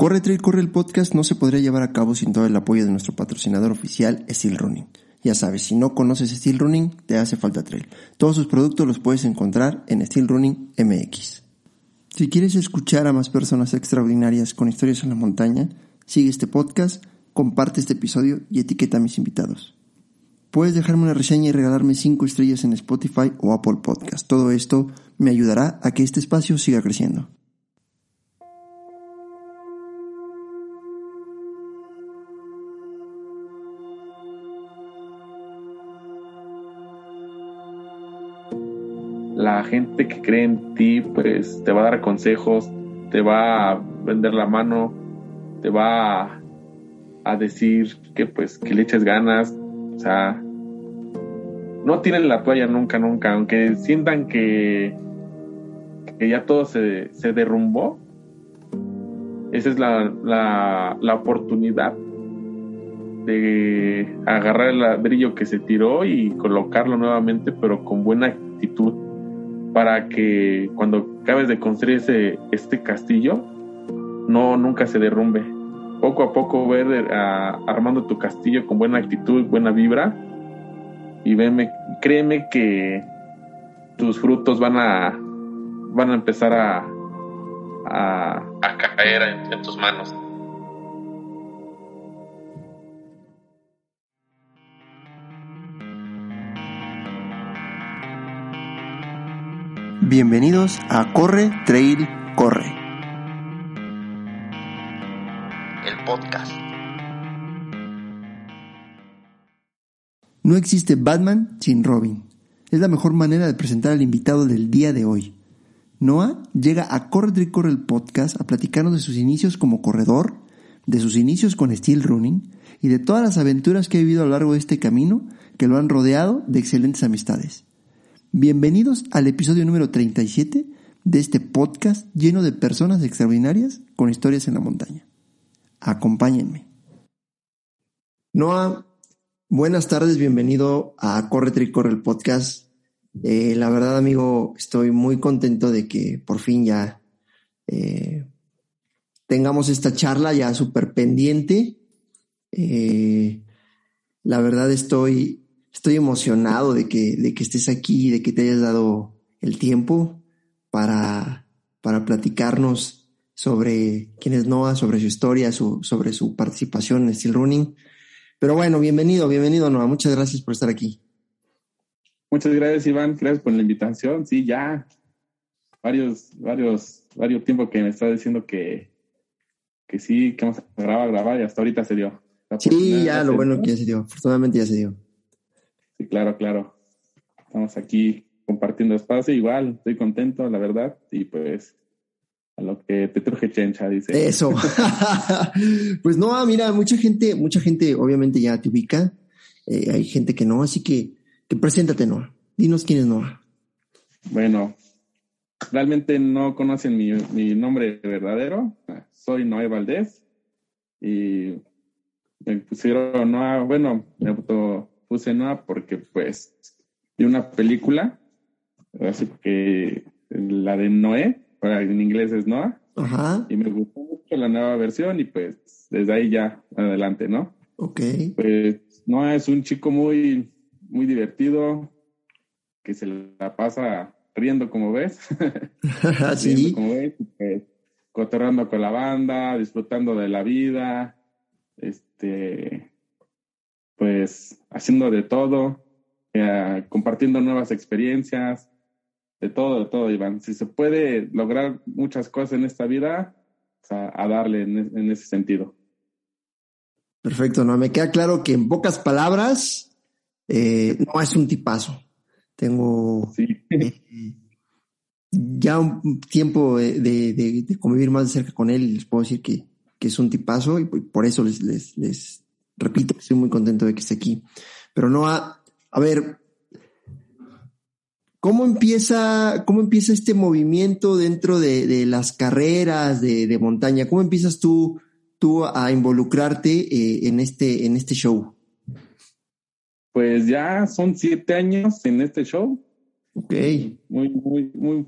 Corre Trail Corre el podcast no se podría llevar a cabo sin todo el apoyo de nuestro patrocinador oficial Steel Running. Ya sabes, si no conoces Steel Running, te hace falta trail. Todos sus productos los puedes encontrar en Steel Running MX. Si quieres escuchar a más personas extraordinarias con historias en la montaña, sigue este podcast, comparte este episodio y etiqueta a mis invitados. Puedes dejarme una reseña y regalarme 5 estrellas en Spotify o Apple Podcast. Todo esto me ayudará a que este espacio siga creciendo. Gente que cree en ti, pues te va a dar consejos, te va a vender la mano, te va a, decir que pues que le eches ganas, o sea, no tienen la toalla nunca, nunca, aunque sientan que, que ya todo se, se derrumbó, esa es la, la, la oportunidad de agarrar el ladrillo que se tiró y colocarlo nuevamente, pero con buena actitud para que cuando acabes de construir ese, este castillo, no nunca se derrumbe. Poco a poco ver armando tu castillo con buena actitud, buena vibra y veme, créeme que tus frutos van a van a empezar a a, caer en tus manos. Bienvenidos a Corre, Trail, Corre. El podcast. No existe Batman sin Robin. Es la mejor manera de presentar al invitado del día de hoy. Noah llega a Corre, Trail, Corre el podcast a platicarnos de sus inicios como corredor, de sus inicios con Steel Running y de todas las aventuras que ha vivido a lo largo de este camino que lo han rodeado de excelentes amistades. Bienvenidos al episodio número 37 de este podcast lleno de personas extraordinarias con historias en la montaña. Acompáñenme. Noah, buenas tardes, bienvenido a Corre Tri Corre el podcast. Eh, la verdad, amigo, estoy muy contento de que por fin ya eh, tengamos esta charla ya súper pendiente. Eh, la verdad estoy estoy emocionado de que, de que estés aquí, de que te hayas dado el tiempo para, para platicarnos sobre quién es Noah, sobre su historia, sobre su participación en Steel Running. Pero bueno, bienvenido, bienvenido Noah. Muchas gracias por estar aquí. Muchas gracias, Iván. Gracias por la invitación. Sí, ya varios, varios, varios tiempos que me está diciendo que, que sí, que vamos a grabar, grabar y hasta ahorita se dio. Sí, ya lo bueno que ya se dio. Afortunadamente ya se dio. Sí, claro, claro. Estamos aquí compartiendo espacio. Igual, estoy contento, la verdad. Y pues, a lo que te truje chencha, dice. Eso. pues no, mira, mucha gente, mucha gente obviamente ya te ubica. Eh, hay gente que no, así que, que preséntate, Noah. Dinos quién es Noah. Bueno, realmente no conocen mi, mi nombre verdadero. Soy Noé Valdés. Y me pusieron Noah, bueno, me auto puse Noah porque pues de una película, así que la de Noé, en inglés es Noah, y me gustó mucho la nueva versión y pues desde ahí ya adelante, ¿no? Ok. Pues Noah es un chico muy, muy divertido, que se la pasa riendo como ves. sí. como ves, pues, cotorrando con la banda, disfrutando de la vida, este, pues haciendo de todo, eh, compartiendo nuevas experiencias, de todo, de todo, Iván. Si se puede lograr muchas cosas en esta vida, a, darle en, ese sentido. Perfecto, no me queda claro que en pocas palabras eh, no es un tipazo. Tengo eh, ya un tiempo de, de, convivir más de cerca con él y les puedo decir que que es un tipazo y por eso les, les, les repito, estoy muy contento de que esté aquí. Pero no a, a ver, ¿cómo empieza, cómo empieza este movimiento dentro de, de las carreras de, de, montaña? ¿Cómo empiezas tú, tú a involucrarte eh, en, este, en este show? Pues ya son siete años en este show. Ok. Muy, muy, muy,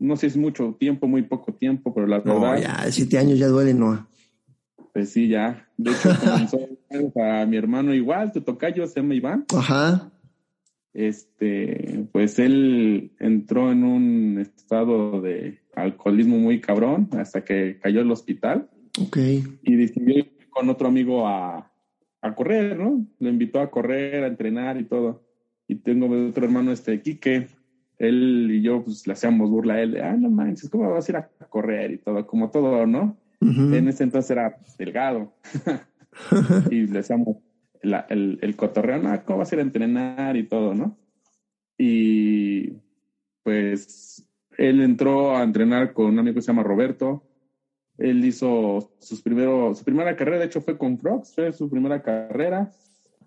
no sé si es mucho tiempo, muy poco tiempo, pero la no, verdad. ya, siete años ya duele, ¿no? Pues sí, ya. De hecho, comenzó a mi hermano igual, tu tocayo se llama Iván. Ajá. Este, pues él entró en un estado de alcoholismo muy cabrón hasta que cayó al hospital. Ok. Y decidió ir con otro amigo a, a correr, ¿no? Lo invitó a correr, a entrenar y todo. Y tengo otro hermano, este, Quique. Él y yo, pues, le hacíamos burla a él de, ah, no manches, ¿cómo vas a ir a correr y todo? Como todo, ¿no? Uh -huh. En ese entonces era delgado. y le hacíamos la, el, el cotorreo, no, ¿cómo vas a ir a entrenar y todo, no? Y pues él entró a entrenar con un amigo que se llama Roberto. Él hizo sus primeros, su primera carrera, de hecho fue con Frogs, fue su primera carrera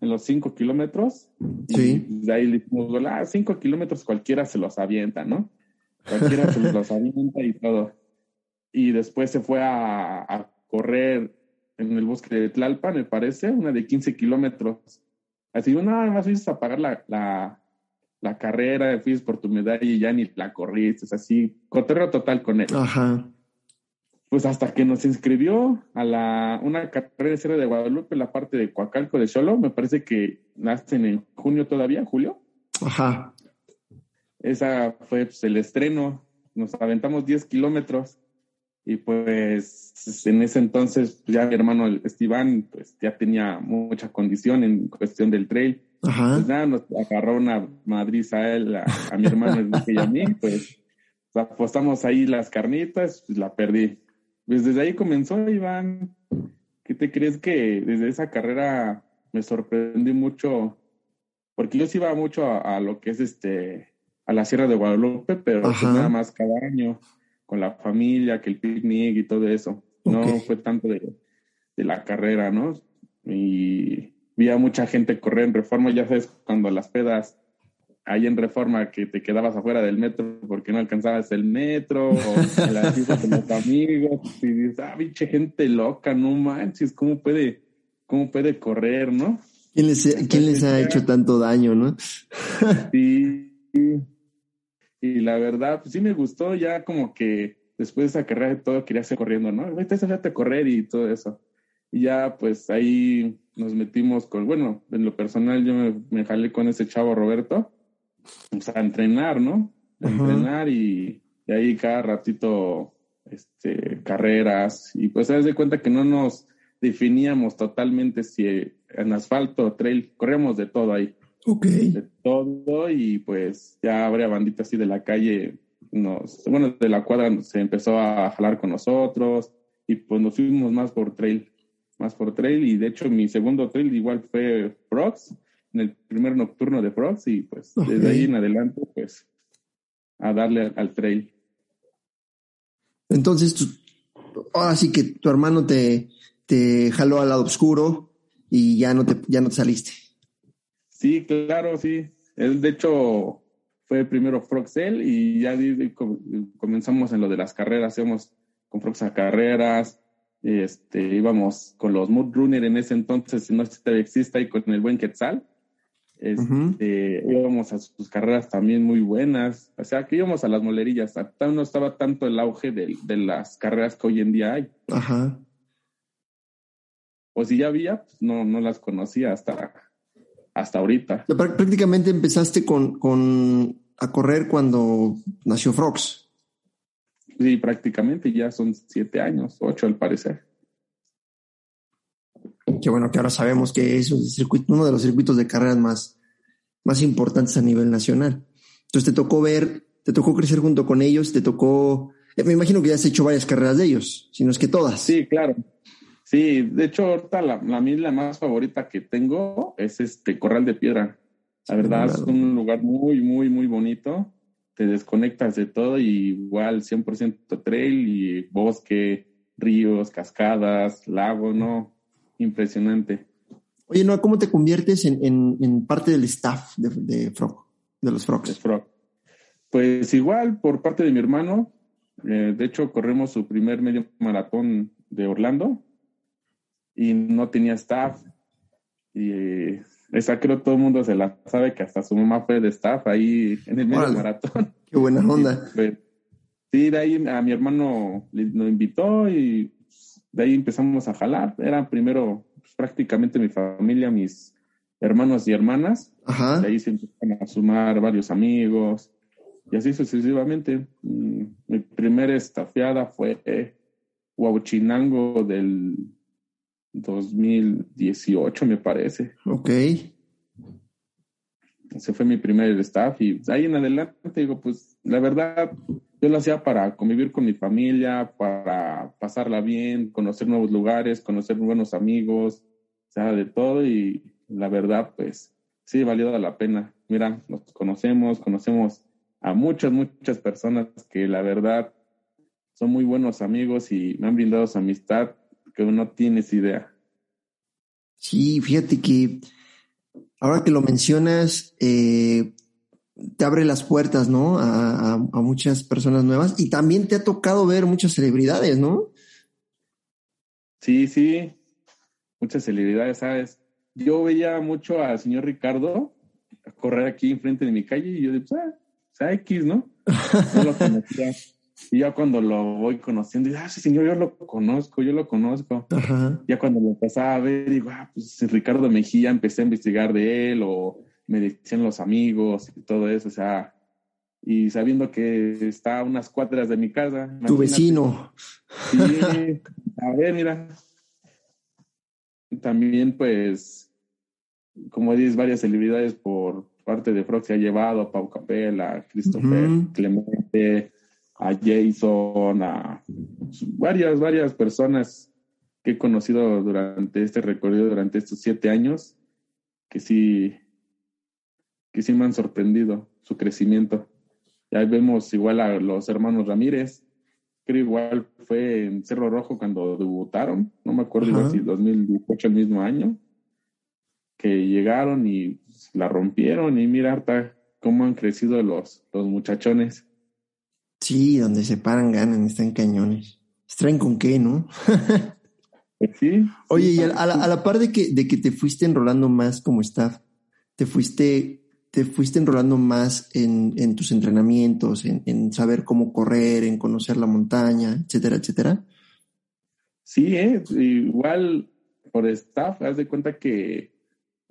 en los cinco kilómetros. Sí. Y de ahí le dijimos, ah, cinco kilómetros cualquiera se los avienta, ¿no? Cualquiera se los avienta y todo. Y después se fue a, a correr en el bosque de Tlalpan, me parece, una de 15 kilómetros. Así, nada más fuiste a pagar la, la, la carrera, fuiste por tu medalla y ya ni la corriste, es así, cotorreo total con él. Ajá. Pues hasta que nos inscribió a la, una carrera de Sierra de Guadalupe, la parte de Coacalco de Cholo, me parece que nacen en junio todavía, julio. Ajá. Esa fue pues, el estreno, nos aventamos 10 kilómetros y pues en ese entonces ya mi hermano Esteban pues ya tenía mucha condición en cuestión del trail. Ajá. Pues nada, nos agarró una madriz a él, a, a mi hermano y a mí, pues apostamos ahí las carnitas, pues la perdí. Pues desde ahí comenzó Iván. ¿Qué te crees que desde esa carrera me sorprendí mucho? Porque yo sí iba mucho a, a lo que es este, a la Sierra de Guadalupe, pero pues nada más cada año con la familia, que el picnic y todo eso. No Okay. fue tanto de, de la carrera, ¿no? Y vi a mucha gente correr en reforma, ya sabes, cuando las pedas ahí en reforma que te quedabas afuera del metro porque no alcanzabas el metro, o la fiesta con los amigos, y dices, ah, pinche gente loca, no manches, ¿cómo puede, cómo puede correr, no? ¿Quién les, ¿quién les ha hecho tanto daño, no? Sí, sí. Y la verdad, pues sí me gustó ya como que después de esa carrera de todo quería hacer corriendo, ¿no? Vete a correr y todo eso. Y ya pues ahí nos metimos con, bueno, en lo personal yo me, me jalé con ese chavo Roberto, pues a entrenar, ¿no? A entrenar y, y ahí cada ratito este, carreras y pues se de cuenta que no nos definíamos totalmente si en asfalto trail, corríamos de todo ahí Ok. de todo y pues ya habría bandita así de la calle, nos, bueno, de la cuadra se empezó a jalar con nosotros y pues nos fuimos más por trail, más por trail y de hecho mi segundo trail igual fue Frogs, en el primer nocturno de Frogs y pues desde ahí en adelante pues a darle al, al trail. Entonces, tú, ahora sí que tu hermano te, te jaló al lado oscuro y ya no te, ya no te saliste. Sí, claro, sí. Él, de hecho, fue primero Froxel y ya comenzamos en lo de las carreras. Íbamos con Frox a carreras, este, íbamos con los Mood Runner en ese entonces, si no todavía existe, y con el buen Quetzal. Este, Íbamos a sus carreras también muy buenas. O sea, que íbamos a las molerillas. No estaba tanto el auge de, de las carreras que hoy en día hay. Ajá. O si ya había, pues no, no las conocía hasta, hasta ahorita. Prácticamente empezaste con, con a correr cuando nació Frogs. Sí, prácticamente ya son siete años, ocho al parecer. Que bueno, que ahora sabemos que es un circuito, uno de los circuitos de carreras más, más importantes a nivel nacional. Entonces te tocó ver, te tocó crecer junto con ellos, te tocó, eh, me imagino que ya has hecho varias carreras de ellos, si no es que todas. Sí, claro. Sí, de hecho, ahorita la, la, la más favorita que tengo es este Corral de Piedra. La verdad, claro. es un lugar muy, muy, muy bonito. Te desconectas de todo y igual 100% trail y bosque ríos, cascadas, lagos, ¿no? Impresionante. Oye, no, ¿cómo te conviertes en, en, parte del staff de, de Frog, de los Frogs? Pues igual, por parte de mi hermano, eh, de hecho, corremos su primer medio maratón de Orlando y no tenía staff. Y esa creo todo el mundo se la sabe que hasta su mamá fue de staff ahí en el medio maratón. Qué buena onda. Sí, de ahí a mi hermano lo invitó y de ahí empezamos a jalar. Era primero pues, prácticamente mi familia, mis hermanos y hermanas. Ajá. De ahí se empezaron a sumar varios amigos y así sucesivamente. Mm, mi primera estafiada fue Huachinango del 2018, me parece. Ok. Ese fue mi primer staff y ahí en adelante digo, pues la verdad, yo lo hacía para convivir con mi familia, para pasarla bien, conocer nuevos lugares, conocer buenos amigos, o sea, de todo y la verdad, pues sí, valió la pena. Mira, nos conocemos, conocemos a muchas, muchas personas que la verdad son muy buenos amigos y me han brindado su amistad que no tienes idea. Sí, fíjate que ahora que lo mencionas, eh, te abre las puertas, ¿no? A, a, muchas personas nuevas y también te ha tocado ver muchas celebridades, ¿no? Sí, sí, muchas celebridades, ¿sabes? Yo veía mucho al señor Ricardo correr aquí enfrente de mi calle y yo dije, pues, ah, sea, X, ¿no? No lo conocía. Y ya cuando lo voy conociendo, digo, ah, ese señor yo lo conozco, yo lo conozco. Ya cuando lo empezaba a ver, digo, ah, pues Ricardo Mejía, empecé a investigar de él o me decían los amigos y todo eso, o sea, y sabiendo que está a unas cuadras de mi casa. Tu vecino. Sí, a ver, mira. También, pues, como dices, varias celebridades por parte de Frog se ha llevado a Pau Capella, a Christopher Clemente, a Jason, a varias, varias personas que he conocido durante este recorrido, durante estos siete años, que sí, que sí me han sorprendido su crecimiento. Y ahí vemos igual a los hermanos Ramírez, creo igual fue en Cerro Rojo cuando debutaron, no me acuerdo si 2018 el mismo año, que llegaron y la rompieron y mira harta cómo han crecido los, los muchachones. Sí, donde se paran ganan, están cañones. ¿Traen con qué, no? Pues sí. Oye, y a, la, par de que, de que te fuiste enrolando más como staff, te fuiste, te fuiste enrolando más en, en tus entrenamientos, en, en, saber cómo correr, en conocer la montaña, etcétera, etcétera. Sí, ¿eh? igual por staff, haz de cuenta que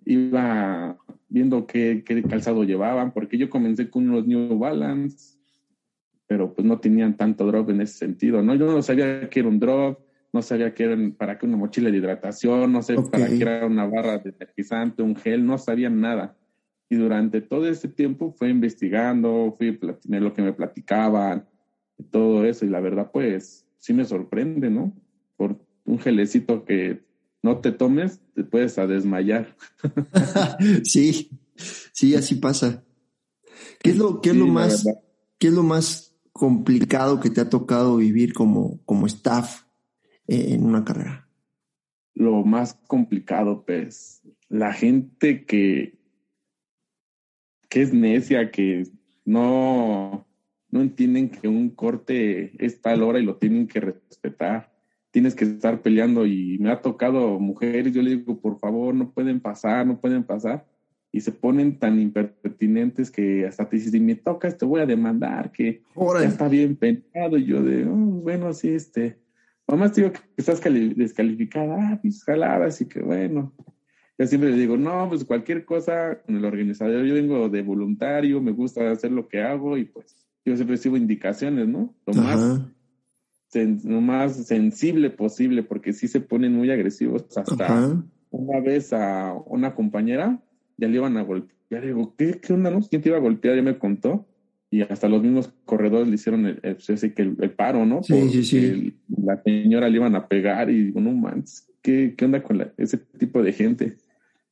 iba viendo qué, qué, calzado llevaban, porque yo comencé con unos New Balance, pero pues no tenían tanto drop en ese sentido, ¿no? Yo no sabía que era un drop, no sabía que era para qué una mochila de hidratación, no sé para qué era una barra de energizante, un gel, no sabía nada. Y durante todo ese tiempo fue investigando, fui a lo que me platicaban, todo eso, y la verdad, pues, sí me sorprende, ¿no? Por un gelecito que no te tomes, te puedes a desmayar. sí, sí, así pasa. ¿Qué es lo, qué es lo más, qué es lo más complicado que te ha tocado vivir como, como staff en una carrera? Lo más complicado, pues, la gente que, que es necia, que no, no entienden que un corte es tal hora y lo tienen que respetar tienes que estar peleando y me ha tocado mujeres, yo le digo, por favor, no pueden pasar, no pueden pasar. Y se ponen tan impertinentes que hasta te dicen, me tocas, te voy a demandar, que ya está bien pensado. Y yo de, oh, bueno, sí, este, mamá, te digo que estás descalificada, ah, pues jalada, así que bueno. Yo siempre le digo, no, pues cualquier cosa con el organizador, yo vengo de voluntario, me gusta hacer lo que hago y pues yo siempre recibo indicaciones, ¿no? Lo más lo más sensible posible, porque sí se ponen muy agresivos. Hasta una vez a una compañera ya le iban a golpear. Digo, ¿qué, qué onda, no? ¿Quién te iba a golpear? Ya me contó. Y hasta los mismos corredores le hicieron el, el, pues, el, paro, ¿no? Sí, sí, sí. la señora le iban a pegar y digo, no manches, ¿qué, qué onda con ese tipo de gente?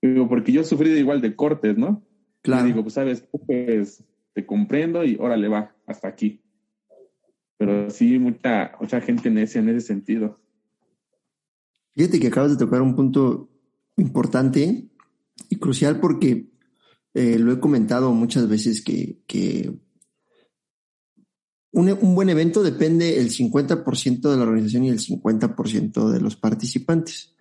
Digo, porque yo he sufrido igual de cortes, ¿no? Claro. Y digo, pues sabes, pues te comprendo y órale va, hasta aquí pero sí mucha, mucha gente necia en ese sentido. Fíjate que acabas de tocar un punto importante y crucial porque eh, lo he comentado muchas veces que, que un, un, buen evento depende el 50% de la organización y el 50% de los participantes.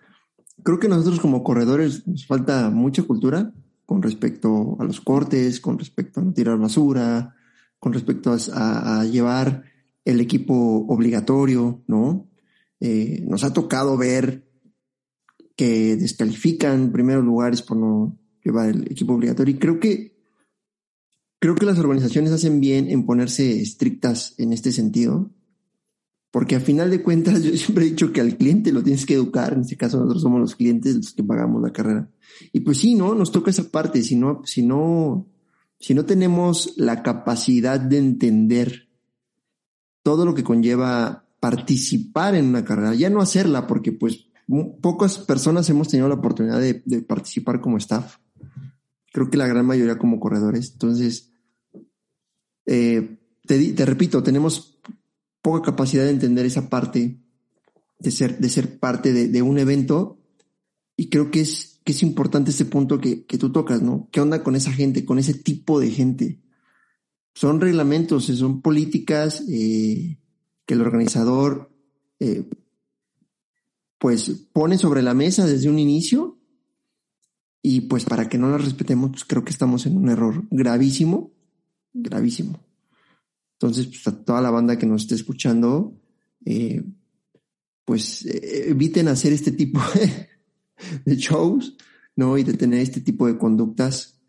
Creo que nosotros como corredores nos falta mucha cultura con respecto a los cortes, con respecto a no tirar basura, con respecto a, a llevar el equipo obligatorio, ¿no? Eh, nos ha tocado ver que descalifican primeros lugares por no llevar el equipo obligatorio y creo que creo que las organizaciones hacen bien en ponerse estrictas en este sentido porque a final de cuentas yo siempre he dicho que al cliente lo tienes que educar, en este caso nosotros somos los clientes los que pagamos la carrera. Y pues sí, ¿no? Nos toca esa parte, si no, si no, si no tenemos la capacidad de entender todo lo que conlleva participar en una carrera, ya no hacerla, porque pues pocas personas hemos tenido la oportunidad de, participar como staff. Creo que la gran mayoría como corredores. Entonces, eh, te, repito, tenemos poca capacidad de entender esa parte, de ser, de ser parte de, de un evento. Y creo que es, que es importante este punto que, que, tú tocas, ¿no? ¿Qué onda con esa gente, con ese tipo de gente? Son reglamentos, son políticas eh, que el organizador eh, pues pone sobre la mesa desde un inicio y pues para que no las respetemos, pues creo que estamos en un error gravísimo, gravísimo. Entonces, pues a toda la banda que nos esté escuchando, eh, pues eh, eviten hacer este tipo de, shows, ¿no? Y de tener este tipo de conductas.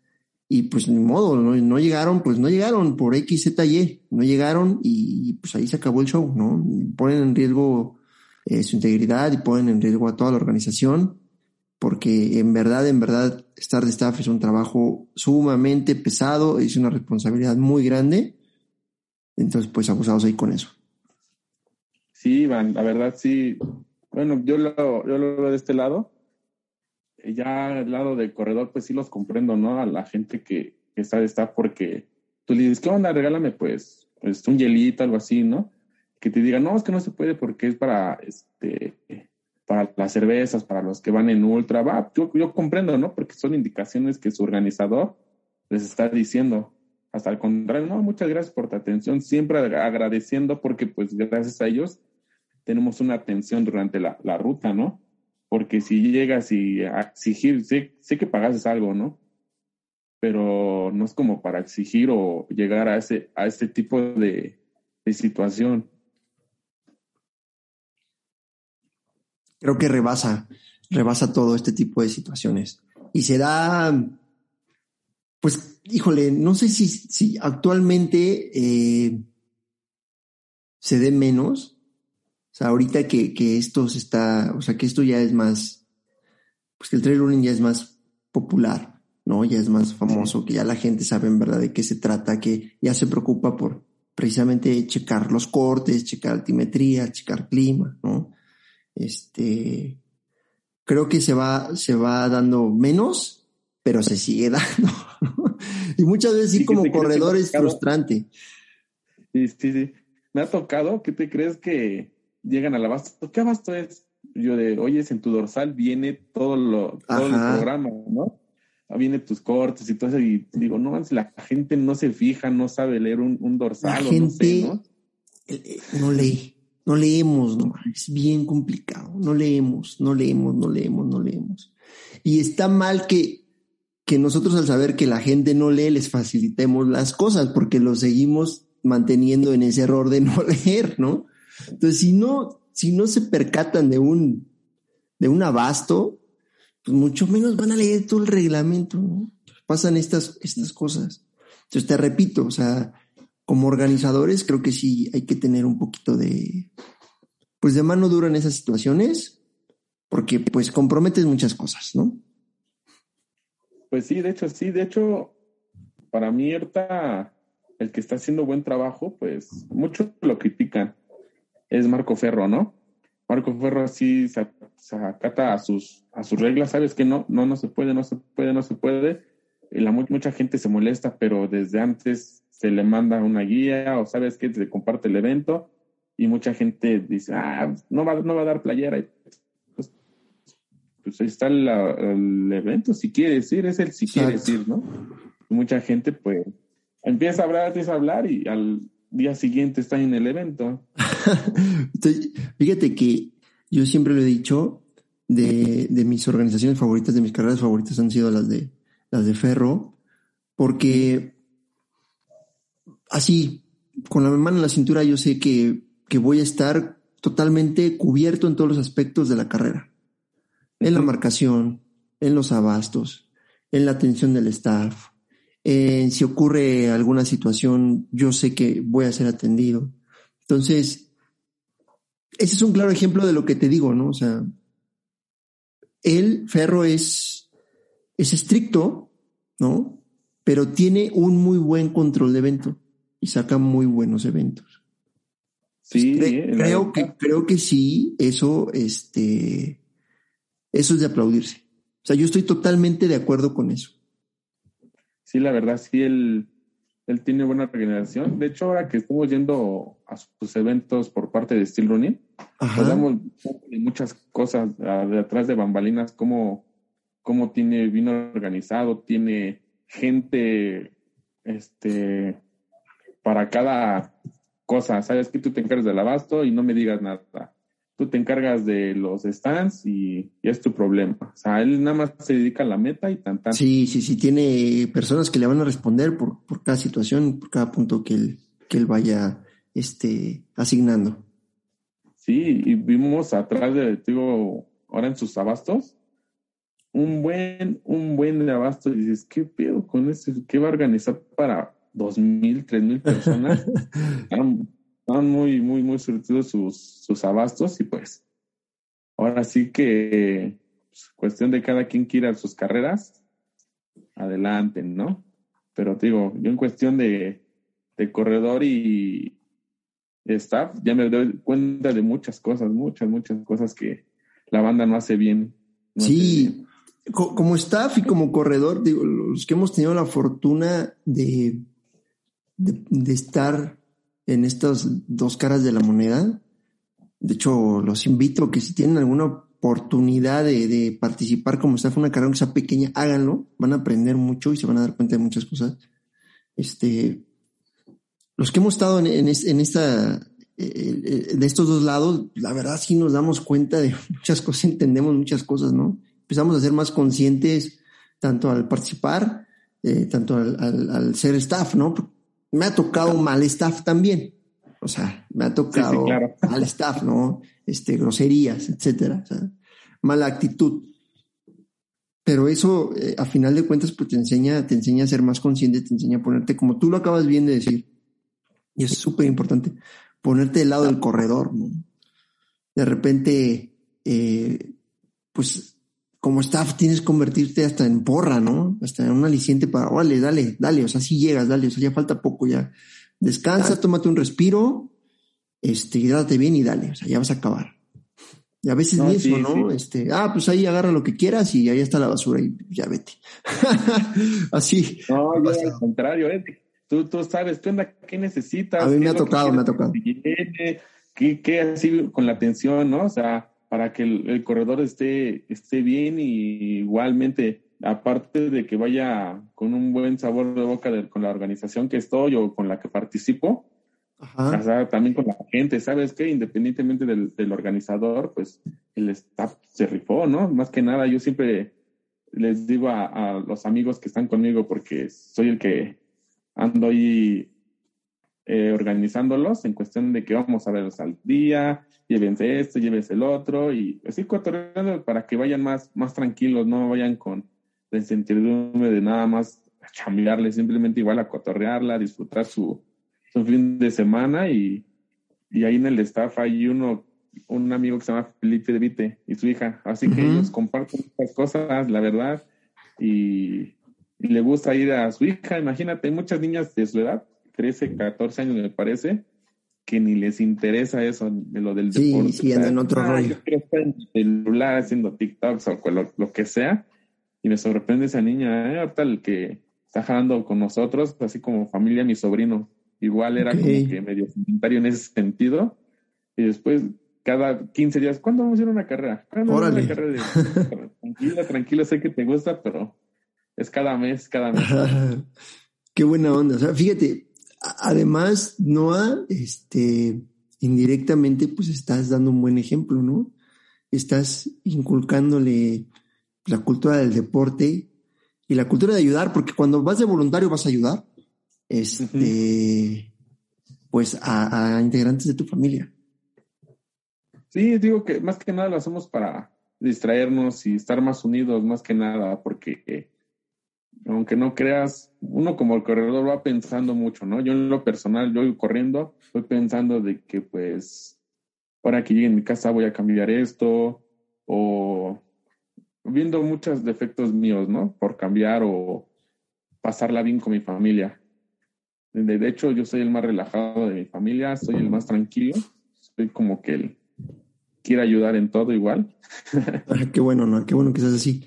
Y pues ni modo, ¿no? no llegaron, pues no llegaron por X, Z, Y, no llegaron y pues ahí se acabó el show, ¿no? Ponen en riesgo eh, su integridad y ponen en riesgo a toda la organización, porque en verdad, en verdad, estar de staff es un trabajo sumamente pesado, es una responsabilidad muy grande entonces, pues abusados ahí con eso. Sí, Iván, la verdad sí. Bueno, yo lo, yo lo veo de este lado. Ya al lado del corredor, pues sí los comprendo, ¿no? A la gente que, que está de staff, porque tú le dices, ¿qué onda? Regálame, pues, pues un hielito, algo así, ¿no? Que te digan, no, es que no se puede porque es para, este, para las cervezas, para los que van en ultra. Va, yo, comprendo, ¿no? Porque son indicaciones que su organizador les está diciendo. Hasta al contrario, no, muchas gracias por tu atención, siempre agradeciendo porque pues gracias a ellos tenemos una atención durante la, la ruta, ¿no? Porque si llegas y exigir, sé, sé que pagases algo, ¿no? Pero no es como para exigir o llegar a ese, a ese tipo de, de situación. Creo que rebasa, rebasa todo este tipo de situaciones. Y se da, pues híjole, no sé si, si actualmente eh, se dé menos. O sea, ahorita que, que esto se está, o sea, que esto ya es más, pues que el trail running ya es más popular, ¿no? Ya es más famoso, que ya la gente sabe en verdad de qué se trata, que ya se preocupa por precisamente checar los cortes, checar altimetría, checar clima, ¿no? Este, creo que se va, se va dando menos, pero se sigue dando. y muchas veces sí, como corredor es frustrante. Sí, sí, sí. Me ha tocado, ¿qué te crees que llegan al abasto? ¿Qué abasto es? Yo de, oye, en tu dorsal viene todo, lo, todo el programa, ¿no? Ah, viene tus cortes y todo eso, y digo, no, la gente no se fija, no sabe leer un, dorsal. La gente no, eh, eh, no lee, no leemos, no, es bien complicado, no leemos, no leemos, no leemos, no leemos. Y está mal que que nosotros al saber que la gente no lee les facilitemos las cosas porque lo seguimos manteniendo en ese error de no leer, ¿no? Entonces, si no, si no se percatan de un, de un abasto, pues mucho menos van a leer todo el reglamento, ¿no? Pasan estas, estas cosas. Entonces, te repito, o sea, como organizadores creo que sí hay que tener un poquito de, pues de mano dura en esas situaciones, porque pues comprometes muchas cosas, ¿no? Pues sí, de hecho, sí, de hecho, para mí ahorita el que está haciendo buen trabajo, pues muchos lo critican, es Marco Ferro, ¿no? Marco Ferro sí se, acata a sus, a sus reglas, sabes que no, no, no se puede, no se puede, no se puede. Y la, mucha gente se molesta, pero desde antes se le manda una guía o sabes que se comparte el evento y mucha gente dice, ah, no va, no va a dar playera. Pues, pues ahí está el evento, si quiere decir, es el si quiere decir, ¿no? mucha gente pues empieza a hablar, empieza a hablar y al día siguiente está en el evento. fíjate que yo siempre lo he dicho, de, de, mis organizaciones favoritas, de mis carreras favoritas han sido las de, las de Ferro, porque así, con la mano en la cintura, yo sé que, que voy a estar totalmente cubierto en todos los aspectos de la carrera. En la marcación, en los abastos, en la atención del staff, en si ocurre alguna situación, yo sé que voy a ser atendido. Entonces, ese es un claro ejemplo de lo que te digo, ¿no? O sea, el Ferro es, es estricto, ¿no? Pero tiene un muy buen control de evento y saca muy buenos eventos. Sí, creo que, creo que sí, eso, este, eso es de aplaudirse. O sea, yo estoy totalmente de acuerdo con eso. Sí, la verdad, sí, él, él tiene buena regeneración. De hecho, ahora que estamos yendo a sus eventos por parte de Steel Running, hablamos de muchas cosas de atrás de bambalinas, cómo, cómo tiene vino organizado, tiene gente, este, para cada cosa. Sabes que tú te encargas del abasto y no me digas nada. Tú te encargas de los stands y, es tu problema. O sea, él nada más se dedica a la meta y tan, tan. Sí, sí, sí. Tiene personas que le van a responder por, por cada situación, por cada punto que él, que él vaya este, asignando. Sí, y vimos atrás de, digo, ahora en sus abastos, un buen, un buen de abasto. Y dices, ¿qué pedo con eso? ¿Qué va a organizar para dos mil, tres mil personas. Están, muy, muy, muy surtidos sus, sus abastos y pues ahora sí que pues, cuestión de cada quien quiera sus carreras, adelante, ¿no? Pero te digo, yo en cuestión de, de corredor y staff, ya me doy cuenta de muchas cosas, muchas, muchas cosas que la banda no hace bien. sí, como staff y como corredor, digo, los que hemos tenido la fortuna de de, estar en estas dos caras de la moneda. De hecho, los invito que si tienen alguna oportunidad de, participar como fue una carrera que sea pequeña, háganlo, van a aprender mucho y se van a dar cuenta de muchas cosas. Este, los que hemos estado en, esta, eh, eh, de estos dos lados, la verdad sí nos damos cuenta de muchas cosas, entendemos muchas cosas, ¿no? Empezamos a ser más conscientes tanto al participar, eh, tanto al, ser staff, ¿no? Me ha tocado mal staff también. O sea, me ha tocado mal staff, ¿no? Este, groserías, etcétera. mala actitud. Pero eso, eh, a final de cuentas, pues te enseña, te enseña a ser más consciente, te enseña a ponerte, como tú lo acabas bien de decir, y es súper importante, ponerte del lado del corredor, ¿no? De repente, eh, pues como staff tienes que convertirte hasta en porra, ¿no? Hasta en un aliciente para, órale, dale, dale, o sea, si llegas, dale, o sea, ya falta poco ya. Descansa, tómate un respiro, este, hidrátate bien y dale, o sea, ya vas a acabar. Y a veces ni eso, ¿no? Este, ah, pues ahí agarra lo que quieras y ahí está la basura y ya vete. Así. No, yo al contrario, ¿eh? Tú, tú sabes, ¿qué onda? ¿Qué necesitas? A mí me ha tocado, me ha tocado. ¿Qué, ¿Qué así con la atención, no? O sea, para que el, corredor esté, esté bien y igualmente, aparte de que vaya con un buen sabor de boca con la organización que estoy o con la que participo, también con la gente, ¿sabes qué? Independientemente del, organizador, pues el staff se rifó, ¿no? Más que nada, yo siempre les digo a, a los amigos que están conmigo, porque soy el que ando ahí eh, organizándolos en cuestión de que vamos a verlos al día, llévense esto, llévense el otro, y así cotorreando para que vayan más, más tranquilos, no vayan con la incertidumbre de nada más chambearle, simplemente igual a cotorrearla, a disfrutar su, su fin de semana y, y ahí en el staff hay uno, un amigo que se llama Felipe de Vite y su hija, así que ellos comparten muchas cosas, la verdad, y, y le gusta ir a su hija, imagínate, hay muchas niñas de su edad 13, 14 años me parece, que ni les interesa eso de lo del sí, deporte. Sí, en otro ah, rollo. Yo estar en el celular haciendo TikToks o lo, que sea. Y me sorprende esa niña, ¿eh? ahorita el que está jalando con nosotros, así como familia, mi sobrino. Igual era como que medio comentario en ese sentido. Y después, cada 15 días, ¿cuándo vamos a ir a una carrera? ¿Cuándo vamos a una carrera de... tranquilo, tranquilo, sé que te gusta, pero es cada mes, cada mes. Qué buena onda. O sea, fíjate, además, Noah, este, indirectamente, pues estás dando un buen ejemplo, ¿no? Estás inculcándole la cultura del deporte y la cultura de ayudar, porque cuando vas de voluntario vas a ayudar, este, pues a, integrantes de tu familia. Sí, digo que más que nada lo hacemos para distraernos y estar más unidos, más que nada, porque eh, aunque no creas, uno como el corredor va pensando mucho, ¿no? Yo en lo personal, yo corriendo, voy pensando de que pues ahora que llegue a mi casa voy a cambiar esto o viendo muchos defectos míos, ¿no? Por cambiar o pasarla bien con mi familia. De, hecho, yo soy el más relajado de mi familia, soy el más tranquilo, soy como que el quiere ayudar en todo igual. Ah, qué bueno, ¿no? Qué bueno que seas así.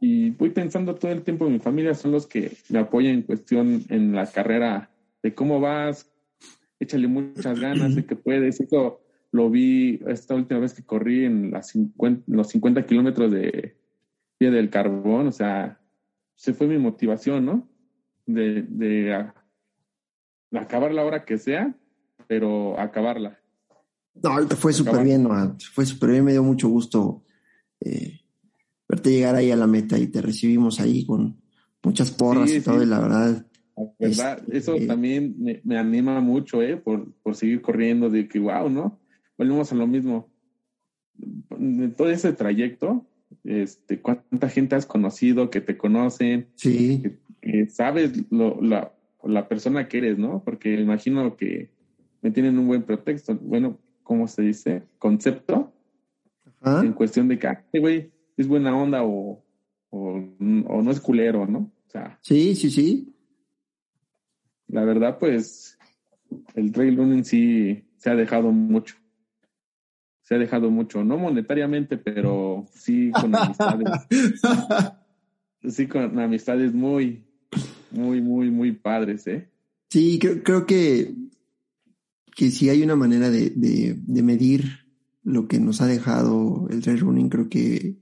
Y voy pensando todo el tiempo, mi familia son los que me apoyan en cuestión en la carrera de cómo vas, échale muchas ganas de que puedes. Eso lo vi esta última vez que corrí en las 50, los 50 kilómetros de Pie del Carbón, o sea, se fue mi motivación, ¿no? De, de, acabar la hora que sea, pero acabarla. No, fue súper bien, fue súper bien, me dio mucho gusto eh, verte llegar ahí a la meta y te recibimos ahí con muchas porras y todo, y la verdad. verdad, eso este, también me, anima mucho, ¿eh? Por, por seguir corriendo, de que wow, ¿no? Volvemos a lo mismo. De todo ese trayecto, este, cuánta gente has conocido, que te conocen, sí. que, sabes lo, la, la persona que eres, ¿no? Porque imagino que me tienen un buen pretexto, bueno, ¿cómo se dice? Concepto, en cuestión de que, güey, es buena onda o, o, no es culero, ¿no? O sea. Sí, sí, sí. La verdad, pues, el trail running sí se ha dejado mucho. Se ha dejado mucho, no monetariamente, pero sí con amistades. sí con amistades muy, muy, muy, muy padres, ¿eh? Sí, creo, creo que, que si hay una manera de, de, de medir lo que nos ha dejado el trail running, creo que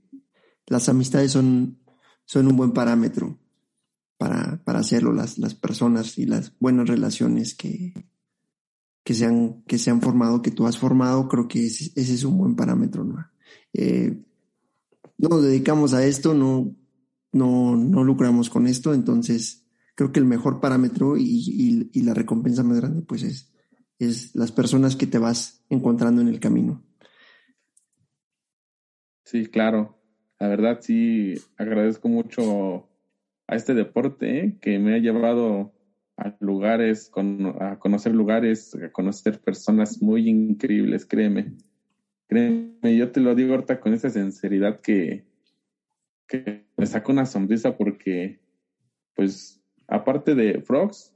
las amistades son, son un buen parámetro para, para hacerlo, las, las personas y las buenas relaciones que, que, se han, que se han formado, que tú has formado, creo que ese, es un buen parámetro. ¿no? Eh, no nos dedicamos a esto, no, no, no lucramos con esto, entonces creo que el mejor parámetro y, y, y la recompensa más grande pues es, es las personas que te vas encontrando en el camino. Sí, claro la verdad sí agradezco mucho a este deporte ¿eh? que me ha llevado a lugares, a conocer lugares, a conocer personas muy increíbles, créeme. Créeme, yo te lo digo ahorita con esa sinceridad que, que me sacó una sonrisa porque, pues, aparte de Frogs,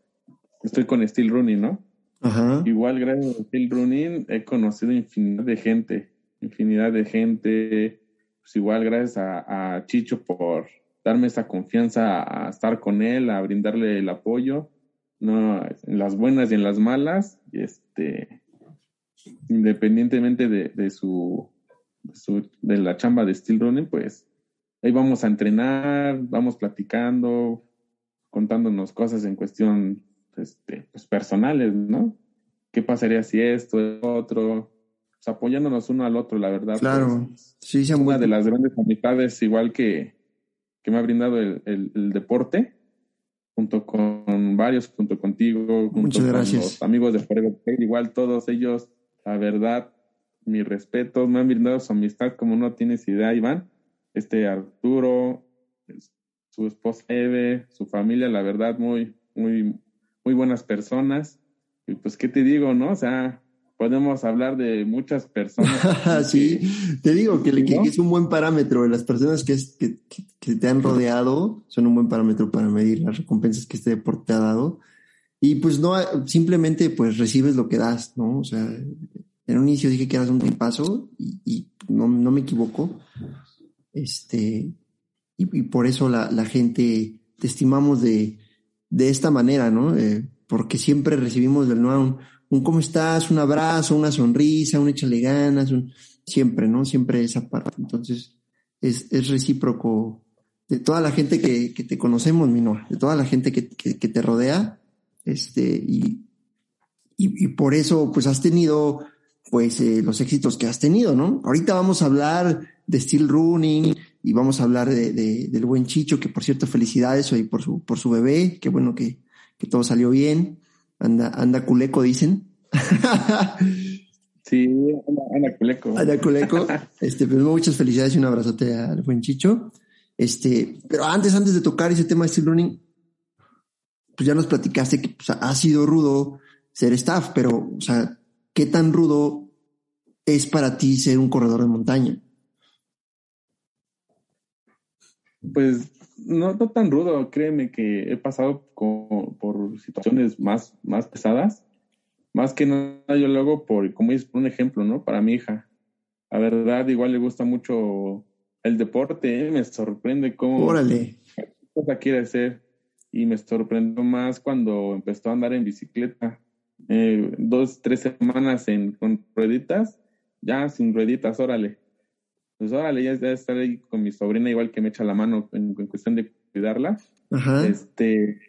estoy con Steel Running, ¿no? Ajá. Igual gracias a Steel Running he conocido infinidad de gente, infinidad de gente, pues igual gracias a, Chicho por darme esa confianza a estar con él, a brindarle el apoyo, no en las buenas y en las malas, este independientemente de, su, de la chamba de Steel Running, pues ahí vamos a entrenar, vamos platicando, contándonos cosas en cuestión este, pues personales, ¿no? ¿Qué pasaría si esto, otro? Pues, apoyándonos uno al otro, la verdad. Claro, pues, sí, se Una de las grandes amistades, igual que, que me ha brindado el, el, deporte, junto con varios, junto contigo, junto con los amigos de Forever igual todos ellos, la verdad, mi respeto, me han brindado su amistad como no tienes idea, Iván. Este Arturo, su esposa Eve, su familia, la verdad, muy, muy, muy buenas personas. Y pues, ¿qué te digo, no? O sea, podemos hablar de muchas personas. sí, te digo que, es un buen parámetro. Las personas que, que, te han rodeado son un buen parámetro para medir las recompensas que este deporte te ha dado. Y pues no, simplemente pues recibes lo que das, ¿no? O sea, en un inicio dije que eras un tipazo y, y no, no, me equivoco. Este, y, por eso la, la, gente te estimamos de, de esta manera, ¿no? Eh, porque siempre recibimos del nuevo un cómo estás, un abrazo, una sonrisa, un échale ganas, un, siempre, ¿no? Siempre esa parte. Entonces, es, es recíproco de toda la gente que, que te conocemos, Minoa, de toda la gente que, que, que te rodea, este, y, y, por eso, pues has tenido, pues, eh, los éxitos que has tenido, ¿no? Ahorita vamos a hablar de Steel Running y vamos a hablar de, de, del buen Chicho, que por cierto, felicidades hoy por su, por su bebé, qué bueno que, que todo salió bien, anda, anda culeco, dicen. Sí, Ana Culeco. Ana Culeco. Este, pues muchas felicidades y un abrazote al buen Chicho. Este, pero antes, antes de tocar ese tema de Steel Running, pues ya nos platicaste que pues, ha sido rudo ser staff, pero, o sea, ¿qué tan rudo es para ti ser un corredor de montaña? Pues no, no tan rudo, créeme que he pasado con, por situaciones más, más pesadas. Más que nada yo lo hago por, como dices, por un ejemplo, ¿no? Para mi hija. La verdad, igual le gusta mucho el deporte, ¿eh? me sorprende cómo Órale. cosa quiere hacer. Y me sorprendió más cuando empezó a andar en bicicleta. Eh, dos, tres semanas en, con rueditas, ya sin rueditas, órale. Pues órale, ya, ya estar ahí con mi sobrina, igual que me echa la mano en, en cuestión de cuidarla. Ajá. Este,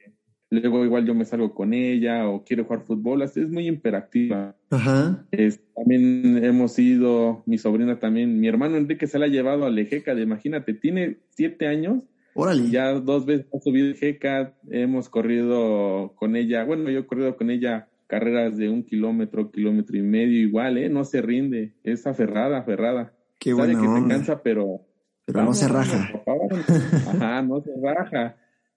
luego igual yo me salgo con ella o quiero jugar fútbol, así es muy imperactiva. Ajá. Es, también hemos ido, mi sobrina también, mi hermano Enrique se la ha llevado a Lejeca, imagínate, tiene siete años, Órale. ya dos veces ha subido Lejeca, hemos corrido con ella, bueno, yo he corrido con ella carreras de un kilómetro, kilómetro y medio igual, ¿eh? No se rinde, es aferrada, aferrada. Qué Sabe buena que onda. se cansa, pero... Pero no se raja. Ajá, no se raja.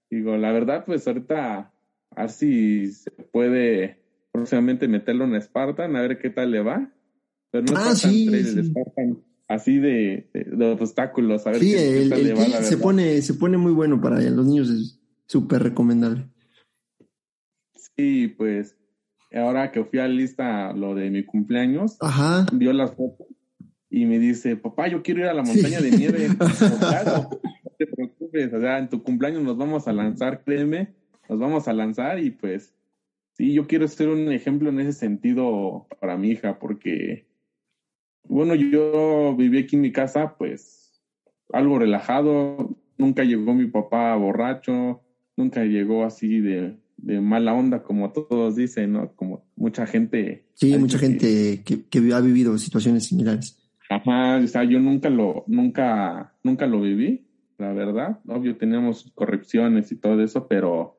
Digo, la verdad, pues ahorita, a ver si se puede próximamente meterlo en Spartan, a ver qué tal le va. Pero no Ah, sí, Trail, sí. el Spartan así de, de, de obstáculos, a ver Sí, qué, tal el le va, la se pone, se pone muy bueno para los niños, es súper recomendable. Sí, pues ahora que fui a lista lo de mi cumpleaños, Ajá. vio las fotos y me dice, papá, yo quiero ir a la Sí. montaña de nieve. Claro, no te preocupes, o sea, en tu cumpleaños nos vamos a lanzar, créeme, nos vamos a lanzar y pues sí, yo quiero ser un ejemplo en ese sentido para mi hija, porque, bueno, yo viví aquí en mi casa, pues algo relajado, nunca llegó mi papá borracho, nunca llegó así de, de mala onda, como todos dicen, ¿no? Como mucha gente. Sí, ha mucha que- gente que, que ha vivido situaciones similares. Ajá, o sea, yo nunca lo, nunca, nunca lo viví, la verdad. Obvio, tenemos correcciones y todo eso, pero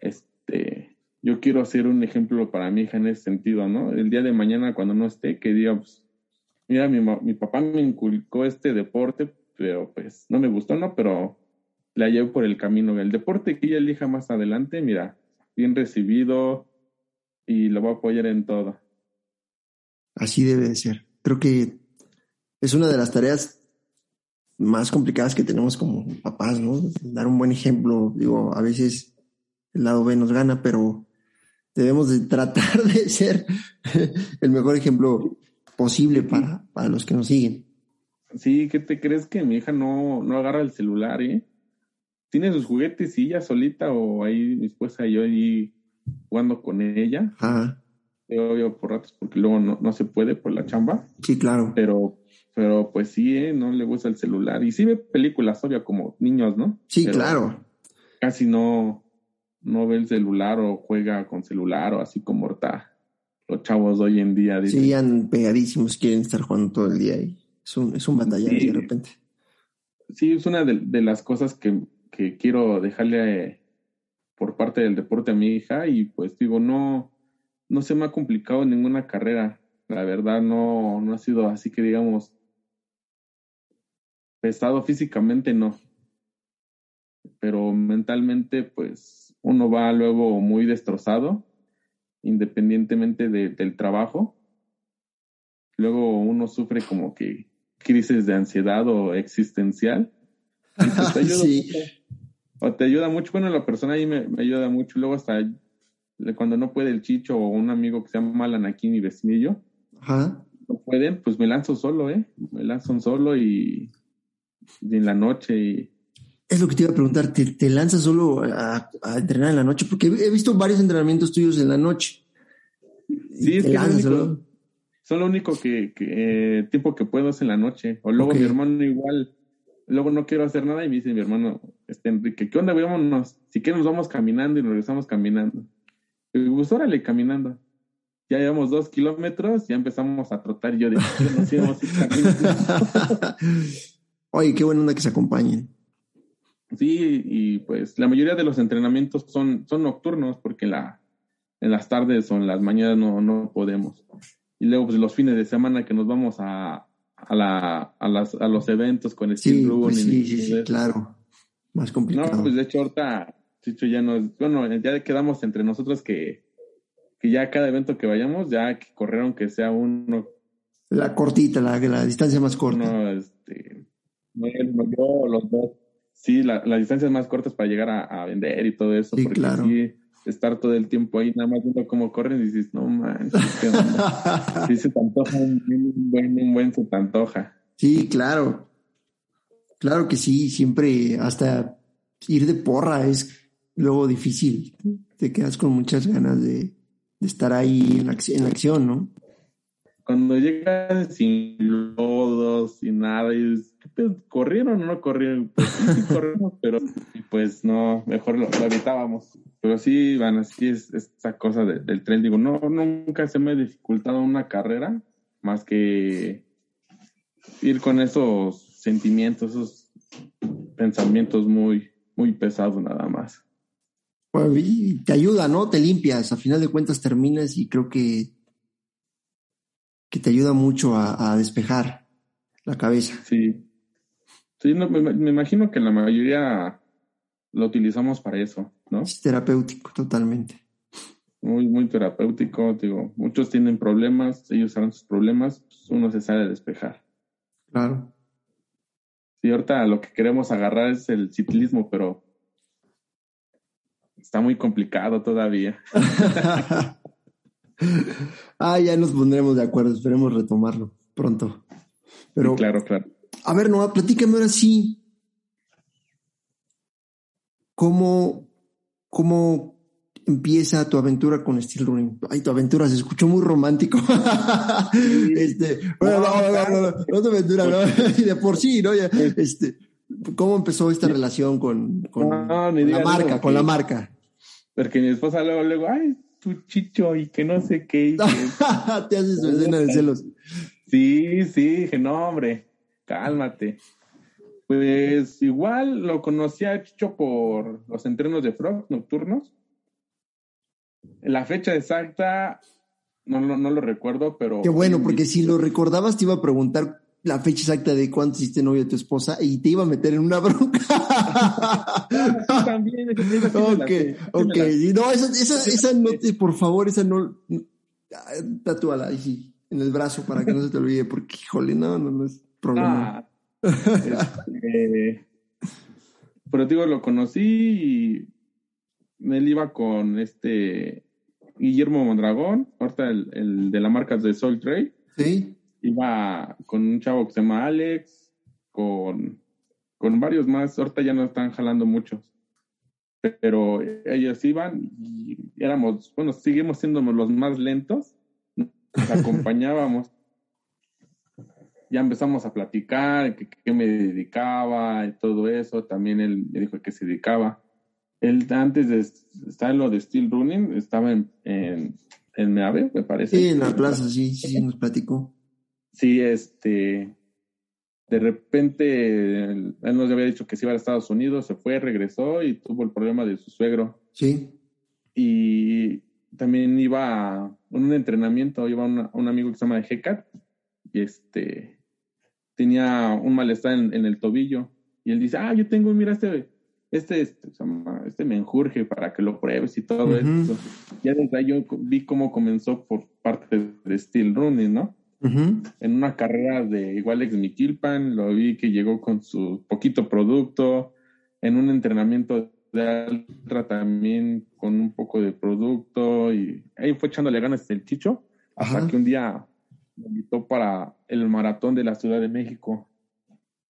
este, yo quiero ser un ejemplo para mi hija en ese sentido, ¿no? El día de mañana, cuando no esté, que diga, pues, mira, mi, mi papá me inculcó este deporte, pero pues no me gustó, ¿no? Pero la llevo por el camino. El deporte que ella elija más adelante, mira, bien recibido y lo voy a apoyar en todo. Así debe de ser. Creo que es una de las tareas más complicadas que tenemos como papás, ¿no? Dar un buen ejemplo. Digo, a veces el lado B nos gana, pero debemos de tratar de ser el mejor ejemplo posible para, para los que nos siguen. Sí, ¿qué te crees que mi hija no, no agarra el celular, eh? Tiene sus juguetes y ella solita o ahí mi esposa y yo ahí jugando con ella. Ajá. Yo, yo por ratos porque luego no, no se puede por la chamba, Sí, claro. pero, pero pues sí, eh, no le gusta el celular. Y sí ve películas, obvio, como niños, ¿no? Sí, Pero claro. Casi no, no ve el celular o juega con celular o así como ahorita los chavos de hoy en día. dicen. Sí, han pegadísimos, quieren estar jugando todo el día y es un, es un batallar Sí. de repente. sí, es una de, de las cosas que, que quiero dejarle eh, por parte del deporte a mi hija y pues digo, no, no se me ha complicado ninguna carrera. La verdad no, no ha sido así que digamos pesado físicamente, no. Pero mentalmente pues uno va luego muy destrozado, independientemente de- del trabajo. Luego uno sufre como que crisis de ansiedad o existencial. Y pues te ayuda Sí. mucho. O te ayuda mucho. Bueno, la persona ahí me, me ayuda mucho. Luego hasta le- cuando no puede el Chicho o un amigo que se llama Alan aquí, mi vecinillo, Ajá. no pueden, pues me lanzo solo, ¿eh? Me lanzo solo y en la noche y Es lo que te iba a preguntar, ¿te, te lanzas solo a, a entrenar en la noche? Porque he visto varios entrenamientos tuyos en la noche. Sí, es que lo único- solo. Son lo único que, que, eh, tiempo que puedo es en la noche. O luego mi hermano igual luego no quiero hacer nada y me dice mi hermano, este Enrique, ¿qué onda? Vámonos, si que nos vamos caminando y nos regresamos caminando. Y digo, pues órale, caminando. Ya llevamos dos kilómetros, ya empezamos a trotar y yo dije, nos íbamos a ir caminando. Oye, qué buena onda que se acompañen. Sí, y pues la mayoría de los entrenamientos son, son nocturnos porque en, la, en las tardes o en las mañanas no, no podemos. Y luego pues los fines de semana que nos vamos a, a, la, a, las, a los eventos con el Sí, pues sí, sí, sí, claro. Más complicado. No, pues de hecho ahorita, Chicho, ya nos, bueno, ya quedamos entre nosotros que, que ya cada evento que vayamos, ya que correr aunque sea uno, La cortita, la, la distancia más corta. uno, este, no, él, no, yo, los dos. Sí, la- las distancias más cortas para llegar a, a vender y todo eso, Sí, porque claro. sí, estar todo el tiempo ahí nada más viendo cómo corren y dices, no manches, qué onda". sí se te antoja un, un buen, un buen se te antoja. Sí, claro. Claro que sí, siempre hasta ir de porra es luego difícil. Te quedas con muchas ganas de, de estar ahí en la, en la acción, ¿no? Cuando llegas sin lodos, sin nada, y ¿qué pedo? ¿corrieron o no corrieron? Pues sí, corrimos, pero pues no, mejor lo, evitábamos. Pero sí, van, así es esa cosa de- del tren. Digo, no, nunca se me ha dificultado una carrera más que ir con esos sentimientos, esos pensamientos muy, muy pesados nada más. Bueno, y te ayuda, ¿no? Te limpias, a final de cuentas terminas y creo que, que te ayuda mucho a, a despejar la cabeza. Sí. Sí, no, me, me imagino que la mayoría lo utilizamos para eso, ¿no? Es terapéutico totalmente. muy, muy terapéutico. Digo, muchos tienen problemas, ellos saben sus problemas, pues uno se sale a despejar. Claro. Sí, ahorita lo que queremos agarrar es el ciclismo, pero está muy complicado todavía. ah, ya nos pondremos de acuerdo, esperemos retomarlo pronto. Pero, Sí, claro, claro. a ver, Noah, platícame ahora sí. ¿Cómo, ¿Cómo empieza tu aventura con Steel Running? Ay, tu aventura se escuchó muy romántico. este, bueno, no, no, no, no, no, tu aventura, no. Y de por sí, ¿no? Este, ¿Cómo empezó esta relación con, con, la marca, con la marca? Porque mi esposa luego, luego, ay, tu chicho y que no sé qué. que- Te haces su escena de celos. Sí, sí, dije, no, hombre, cálmate. Pues igual lo conocí a Chicho por los entrenos de Frog nocturnos. La fecha exacta no, no, no lo recuerdo, pero. Qué bueno, porque si lo recordabas te iba a preguntar la fecha exacta de cuánto hiciste novio a tu esposa y te iba a meter en una bronca. Sí, también, me la ok, me ok. No, esa, esa, esa no por favor, esa no. Tatúala ahí en el brazo para que no se te olvide, porque híjole, no, no, no es problema. Ah, este, pero digo, lo conocí y él iba con este Guillermo Mondragón, ahorita el, el de la marca de Soul Trade. Sí, Iba con un chavo que se llama Alex, con, con varios más, ahorita ya no están jalando muchos. Pero ellos iban y éramos, bueno, seguimos siendo los más lentos, nos acompañábamos. Ya empezamos a platicar, que, que me dedicaba y todo eso. También él me dijo que se dedicaba. Él antes de estar en lo de Steel Running, estaba en, en, en Meave, me parece. sí, en la plaza, sí, sí, sí, nos platicó. Sí, este, de repente él, nos había dicho que se iba a Estados Unidos, se fue, regresó y tuvo el problema de su suegro. Sí, Y también iba a un entrenamiento, iba una- un amigo que se llama Hecat y este, tenía un malestar en, en el tobillo y él dice, ah, yo tengo, mira, este, este, este, se llama- este menjurje para que lo pruebes y todo Ujú. eso. Ya desde ahí yo vi cómo comenzó por parte de Steel Running, ¿no? En una carrera de igual ex Miquilpan, lo vi que llegó con su poquito producto, en un entrenamiento de Altra también con un poco de producto y ahí fue echándole ganas el chicho hasta Ajá. que un día me invitó para el maratón de la Ciudad de México,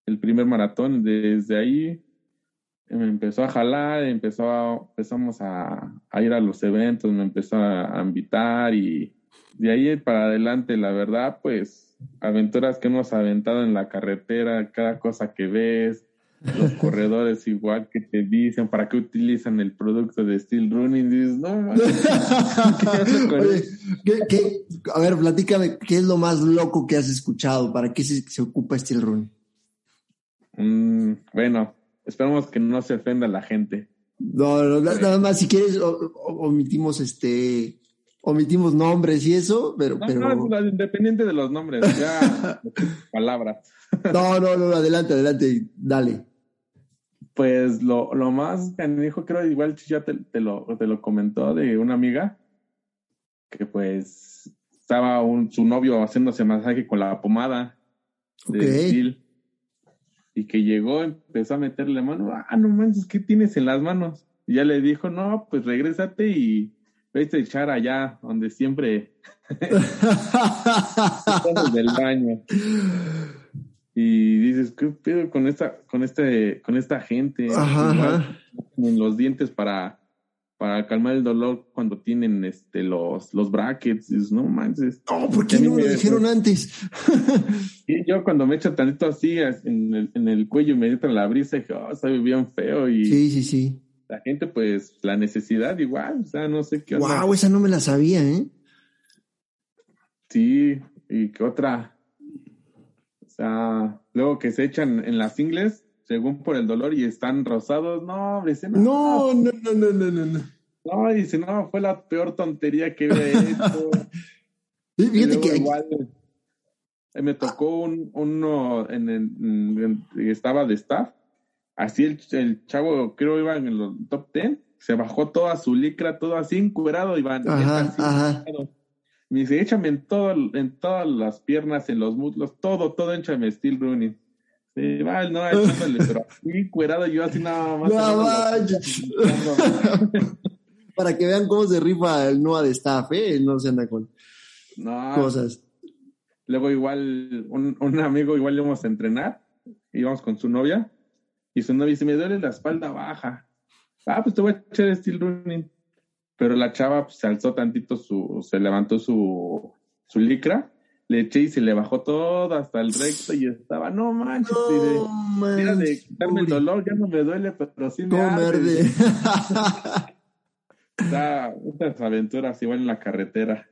el primer maratón, desde ahí me empezó a jalar, empezó a- empezamos a, a ir a los eventos, me empezó a, a invitar y de ahí para adelante, la verdad, pues aventuras que hemos aventado en la carretera, cada cosa que ves, los corredores igual que te dicen para qué utilizan el producto de Steel Running. Dices, no, ¿qué, a ver, platícame, ¿qué es lo más loco que has escuchado? ¿Para qué se, ocupa Steel Running? Mm, bueno, esperamos que no se ofenda la gente. No, no nada más, si quieres, omitimos este omitimos nombres y eso, pero... No, pero... no, independiente de los nombres, ya palabras. No, no, no, adelante, adelante, dale. Pues lo, lo más que me dijo, creo, igual ya te, lo, te lo comentó de una amiga, que pues estaba un, su novio haciéndose masaje con la pomada de y que llegó, empezó a meterle mano, ah, no manches, ¿qué tienes en las manos? Y ya le dijo, no, pues regrésate y vete a echar allá, donde siempre del baño y dices, ¿qué pedo con esta, con este, con esta gente? En los dientes para, para calmar el dolor cuando tienen este los, los brackets, no manches. No, ¿por qué no me lo dijeron antes? y yo cuando me echo tantito así en el, en el cuello y me entra la brisa, dije, oh, sabe bien feo. Y sí, sí, sí. La gente, pues, la necesidad igual, o sea, no sé qué Wow, esa no me la sabía, ¿eh? Sí, y qué otra sea, luego que se echan en las ingles, según por el dolor, y están rosados, no, hombre, no, no, no, no, no, no, no. No, dice, no, fue la peor tontería que he hecho. Fíjate que igual eh, me tocó un, uno en el, estaba de staff, así el, el chavo creo iba en el top ten, se bajó toda su licra, todo así encuerado, iban ajá, ajá. Me dice, échame en, todo, en todas las piernas, en los muslos, todo, todo échame steel running. Sí, vale, no, echándole, pero así cuerado yo así nada más. Para que vean cómo se rifa el NOA de staff, ¿eh? No se anda con cosas. Luego igual, un, un amigo igual íbamos a entrenar, íbamos con su novia, y su novia dice, me duele la espalda baja. Ah, pues te voy a echar steel running pero la chava pues, se alzó tantito su, se levantó su, su licra, le eché y se le bajó todo hasta el recto y estaba, no manches, no, de, de quitarme el dolor, ya no me duele, pero sí me arde. Está muchas aventuras igual en la carretera.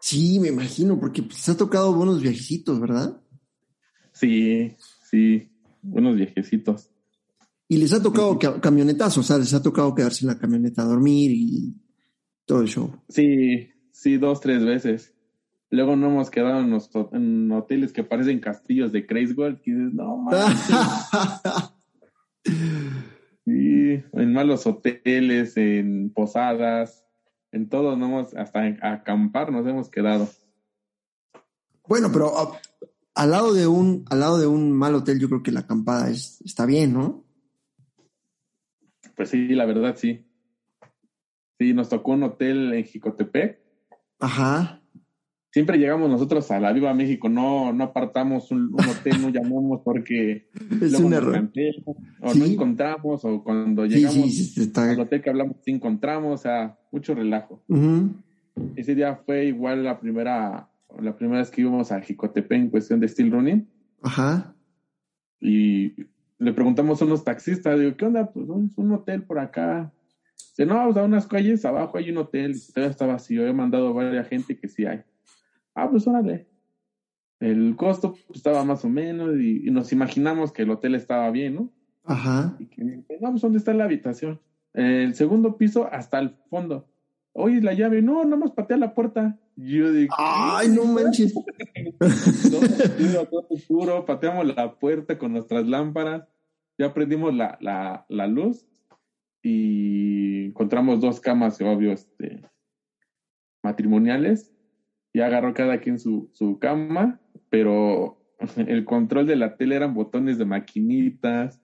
Sí, me imagino, porque pues, se ha tocado buenos viajecitos, ¿verdad? Sí, sí, buenos viajecitos. Y les ha tocado camionetazos, o sea, les ha tocado quedarse en la camioneta a dormir y todo el show. Sí, sí, dos, tres veces. Luego no hemos quedado en, hoteles que parecen castillos de Craigslist y dices, no, sí, en malos hoteles, en posadas, en todo, no hemos, hasta acampar nos hemos quedado. Bueno, pero ah, al lado de un, al lado de un mal hotel, yo creo que la acampada es, está bien, ¿no? Pues sí, la verdad sí. Sí, nos tocó un hotel en Jicotepec. Ajá. Siempre llegamos nosotros a la Viva México, no, no apartamos un, hotel, no llamamos porque es un error. o no encontramos, o cuando llegamos al hotel que hablamos, sí encontramos, o sea, mucho relajo. Ese día fue igual la primera, la primera vez que íbamos a Jicotepec en cuestión de steel running. Ajá. Y le preguntamos a unos taxistas, digo, ¿qué onda? Pues un hotel por acá. Dice, no, vamos a unas calles abajo hay un hotel, todavía está vacío, he mandado a varias gente que sí hay. Ah, pues órale. El costo pues, estaba más o menos y, nos imaginamos que el hotel estaba bien, ¿no? Ajá. Y que, no, pues ¿dónde está la habitación? El segundo piso hasta el fondo. Oye, la llave, no, nada más patea la puerta. yo digo, ay, no manches. todo oscuro, todo oscuro, pateamos la puerta con nuestras lámparas, ya prendimos la, la, la luz y encontramos dos camas, obvio, este, matrimoniales. Y agarró cada quien su, su cama, pero el control de la tele eran botones de maquinitas,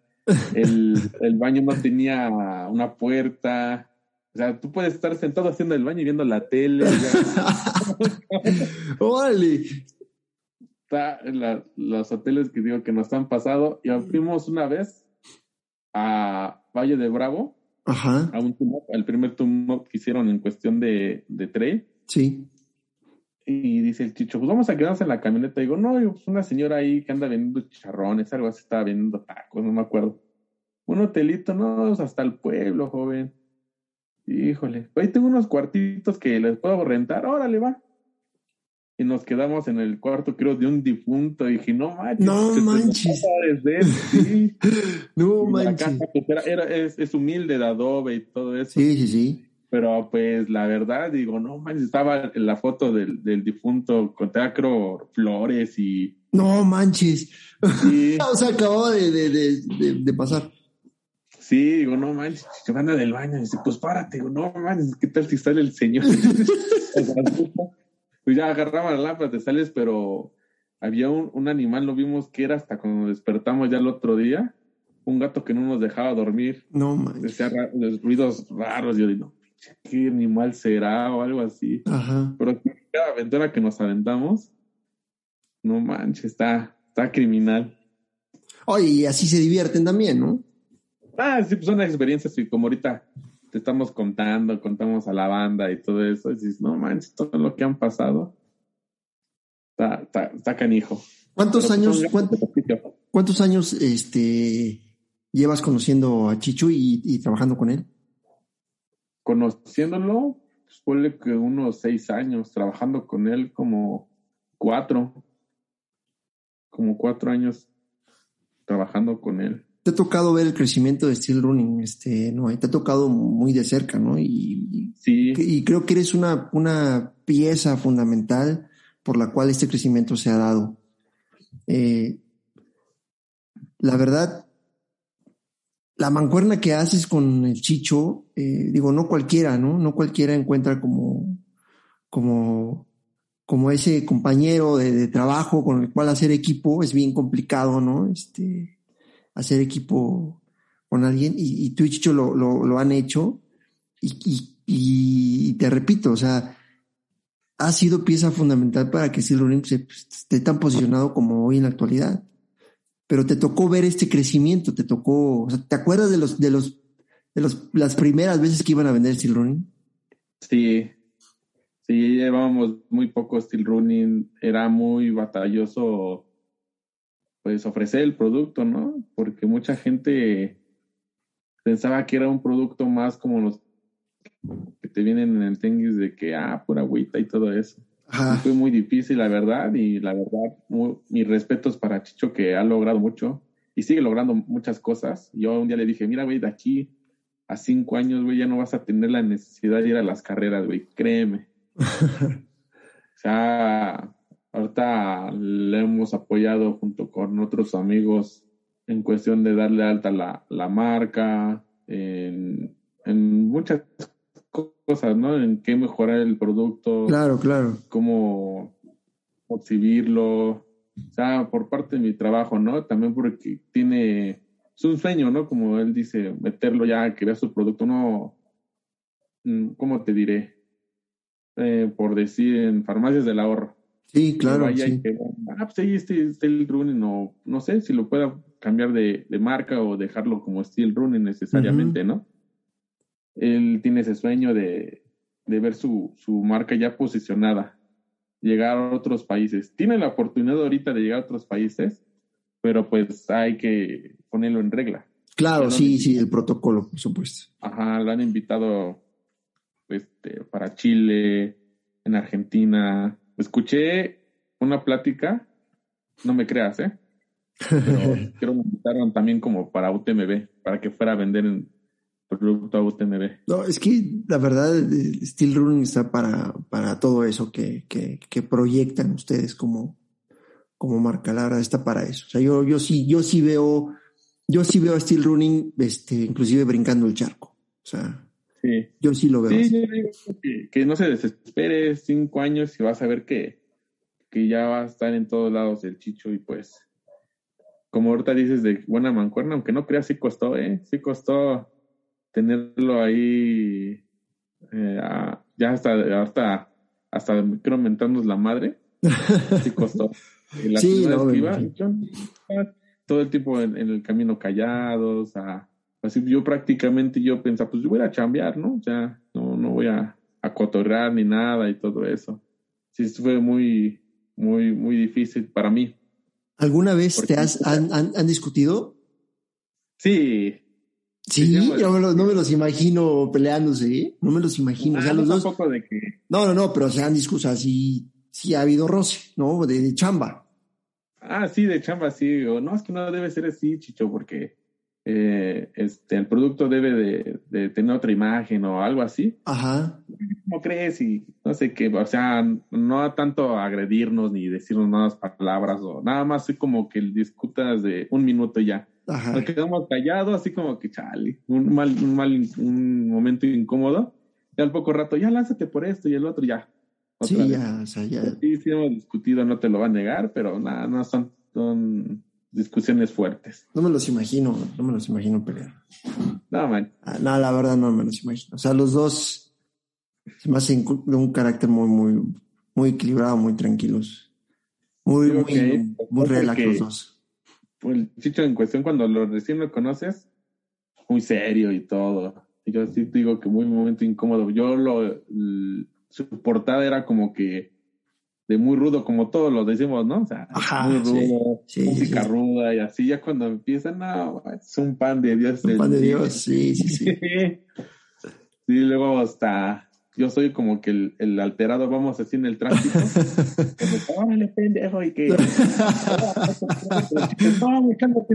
el, el baño no tenía una puerta, o sea, tú puedes estar sentado haciendo el baño y viendo la tele. ¡Órale! Está los hoteles que digo que nos han pasado. Y fuimos una vez a Valle de Bravo. Ajá. A un tumor, el primer tumor que hicieron en cuestión de, de trade. Sí. Y dice el chicho, pues vamos a quedarnos en la camioneta. digo, no, pues una señora ahí que anda vendiendo chicharrones, algo así, estaba vendiendo tacos, no me acuerdo. Un hotelito, no, hasta el pueblo, joven. Híjole, ahí tengo unos cuartitos que les puedo rentar, órale, va. Y nos quedamos en el cuarto, creo, de un difunto. Y dije, no manches. No manches. sí. no manches. Pues, era, es, es humilde de adobe y todo eso. Sí, sí, sí. Pero pues la verdad, digo, no manches, estaba en la foto del, del difunto con teatro flores y. No manches. Sí. o sea, acababa de, de, de, de, pasar. Sí, digo, no manches, se anda del baño. Dice, pues párate, digo, no manches, ¿qué tal si sale el señor? pues ya agarraba la lámpara, te sales, pero había un, un animal, lo vimos que era hasta cuando despertamos ya el otro día, un gato que no nos dejaba dormir. No manches. Decía ruidos raros, yo digo, qué animal será o algo así. Ajá. Pero cada aventura que nos aventamos, no manches, está, está criminal. Oye, y así se divierten también, ¿no? Ah, sí, pues son experiencias y como ahorita te estamos contando, contamos a la banda y todo eso, y dices, no manches, todo lo que han pasado, está, está, está canijo. ¿Cuántos años, cuántos años este, llevas conociendo a Chichu y, y trabajando con él? conociéndolo, pues que unos seis años, trabajando con él como cuatro, como cuatro años trabajando con él. Te ha tocado ver el crecimiento de Steel Running, este, no, te ha tocado muy de cerca, ¿no? Y, sí. y creo que eres una, una pieza fundamental por la cual este crecimiento se ha dado. Eh, la verdad, la mancuerna que haces con el Chicho, eh, digo, no cualquiera, ¿no? No cualquiera encuentra como, como, como ese compañero de, trabajo con el cual hacer equipo es bien complicado, ¿no? Este, hacer equipo con alguien y, tú y Chicho lo, lo, han hecho y, y, te repito, o sea, ha sido pieza fundamental para que Steel Running esté tan posicionado como hoy en la actualidad pero te tocó ver este crecimiento, te tocó, o sea, ¿te acuerdas de los, de los, de los, las primeras veces que iban a vender Steel Running? Sí, sí, llevábamos muy poco Steel Running, era muy batalloso, pues, ofrecer el producto, ¿no? Porque mucha gente pensaba que era un producto más como los que te vienen en el tenguis de que, ah, pura agüita y todo eso. Fue muy difícil, la verdad, y la verdad, mis respetos para Chicho, que ha logrado mucho y sigue logrando muchas cosas. Yo un día le dije, mira, güey, de aquí a cinco años, güey, ya no vas a tener la necesidad de ir a las carreras, güey, créeme. o sea, ahorita le hemos apoyado junto con otros amigos en cuestión de darle alta la, la marca, en, en muchas cosas, ¿no? En qué mejorar el producto. Claro, claro. Cómo exhibirlo. O sea, por parte de mi trabajo, ¿no? También porque tiene, es un sueño, ¿no? Como él dice, meterlo ya, que vea su producto, no, mm, ¿cómo te diré? Eh, por decir, en farmacias del ahorro. Sí, claro. sí. ah, pues ahí este Steel Running, no, no sé si lo pueda cambiar de, de marca o dejarlo como Steel Running necesariamente, ¿no? él tiene ese sueño de, ver su, marca ya posicionada, llegar a otros países. Tiene la oportunidad ahorita de llegar a otros países, pero pues hay que ponerlo en regla. Claro, sí, sí, el protocolo, por supuesto. Ajá, lo han invitado este, para Chile, en Argentina. Escuché una plática, no me creas, ¿eh? Pero creo que me invitaron también como para UTMB, para que fuera a vender en, producto UTMB. No, es que la verdad, Steel Running está para, para todo eso que, que, que, proyectan ustedes como, como marca. La está para eso. O sea, yo, yo sí, yo sí veo, yo sí veo a Steel Running, este, inclusive brincando el charco. O sea, sí. yo sí lo veo. Sí, que, que, no se desespere cinco años y vas a ver que, que ya va a estar en todos lados el chicho y pues, como ahorita dices de buena mancuerna, aunque no creas, sí costó, ¿eh? Sí costó tenerlo ahí eh, ya hasta, hasta, hasta creo mentarnos la madre. Sí costó. La sí, todo el tiempo en, el camino callados, así yo prácticamente yo pensaba, pues yo voy a chambear, ¿no? Ya no, no voy a, a cotorrear ni nada y todo eso. sí fue muy, muy, muy difícil para mí. ¿Alguna vez te has, han, han, discutido? Sí. Sí, yo no me los imagino peleándose, ¿eh? No me los imagino. o sea, ah, los dos. De que... No, no, no, pero se han discutido, sí, sí ha habido roce, ¿no? De, chamba. Ah, sí, de chamba, sí. O no, es que no debe ser así, Chicho, porque eh, este, el producto debe de, de, tener otra imagen o algo así. Ajá. ¿Cómo crees? Y no sé qué, o sea, no tanto agredirnos ni decirnos nuevas palabras o nada más así como que discutas de un minuto ya. Ajá. Nos quedamos callados, así como que chale, un mal, un mal, un momento incómodo. Y al poco rato, ya lánzate por esto y el otro ya. Sí, ya, o sea, ya. Sí, sí hemos discutido, no te lo va a negar, pero nada, no son, son discusiones fuertes. No me los imagino, no me los imagino pelear. No, man. Ah, no, la verdad no me los imagino. O sea, los dos se me hacen de un carácter muy, muy, muy equilibrado, muy tranquilos. Muy, muy, muy relax los dos. Pues, el chicho en cuestión, cuando lo recién lo conoces, muy serio y todo. Yo sí digo que muy momento incómodo. Yo lo, su portada era como que de muy rudo, como todos lo decimos, ¿no? O sea, muy rudo, música ruda y así. Ya cuando empiezan, no, es un pan de Dios. Un pan de Dios, sí, sí, sí. sí, luego hasta yo soy como que el, el alterado, vamos así en el tráfico. como, órale, pendejo, y que.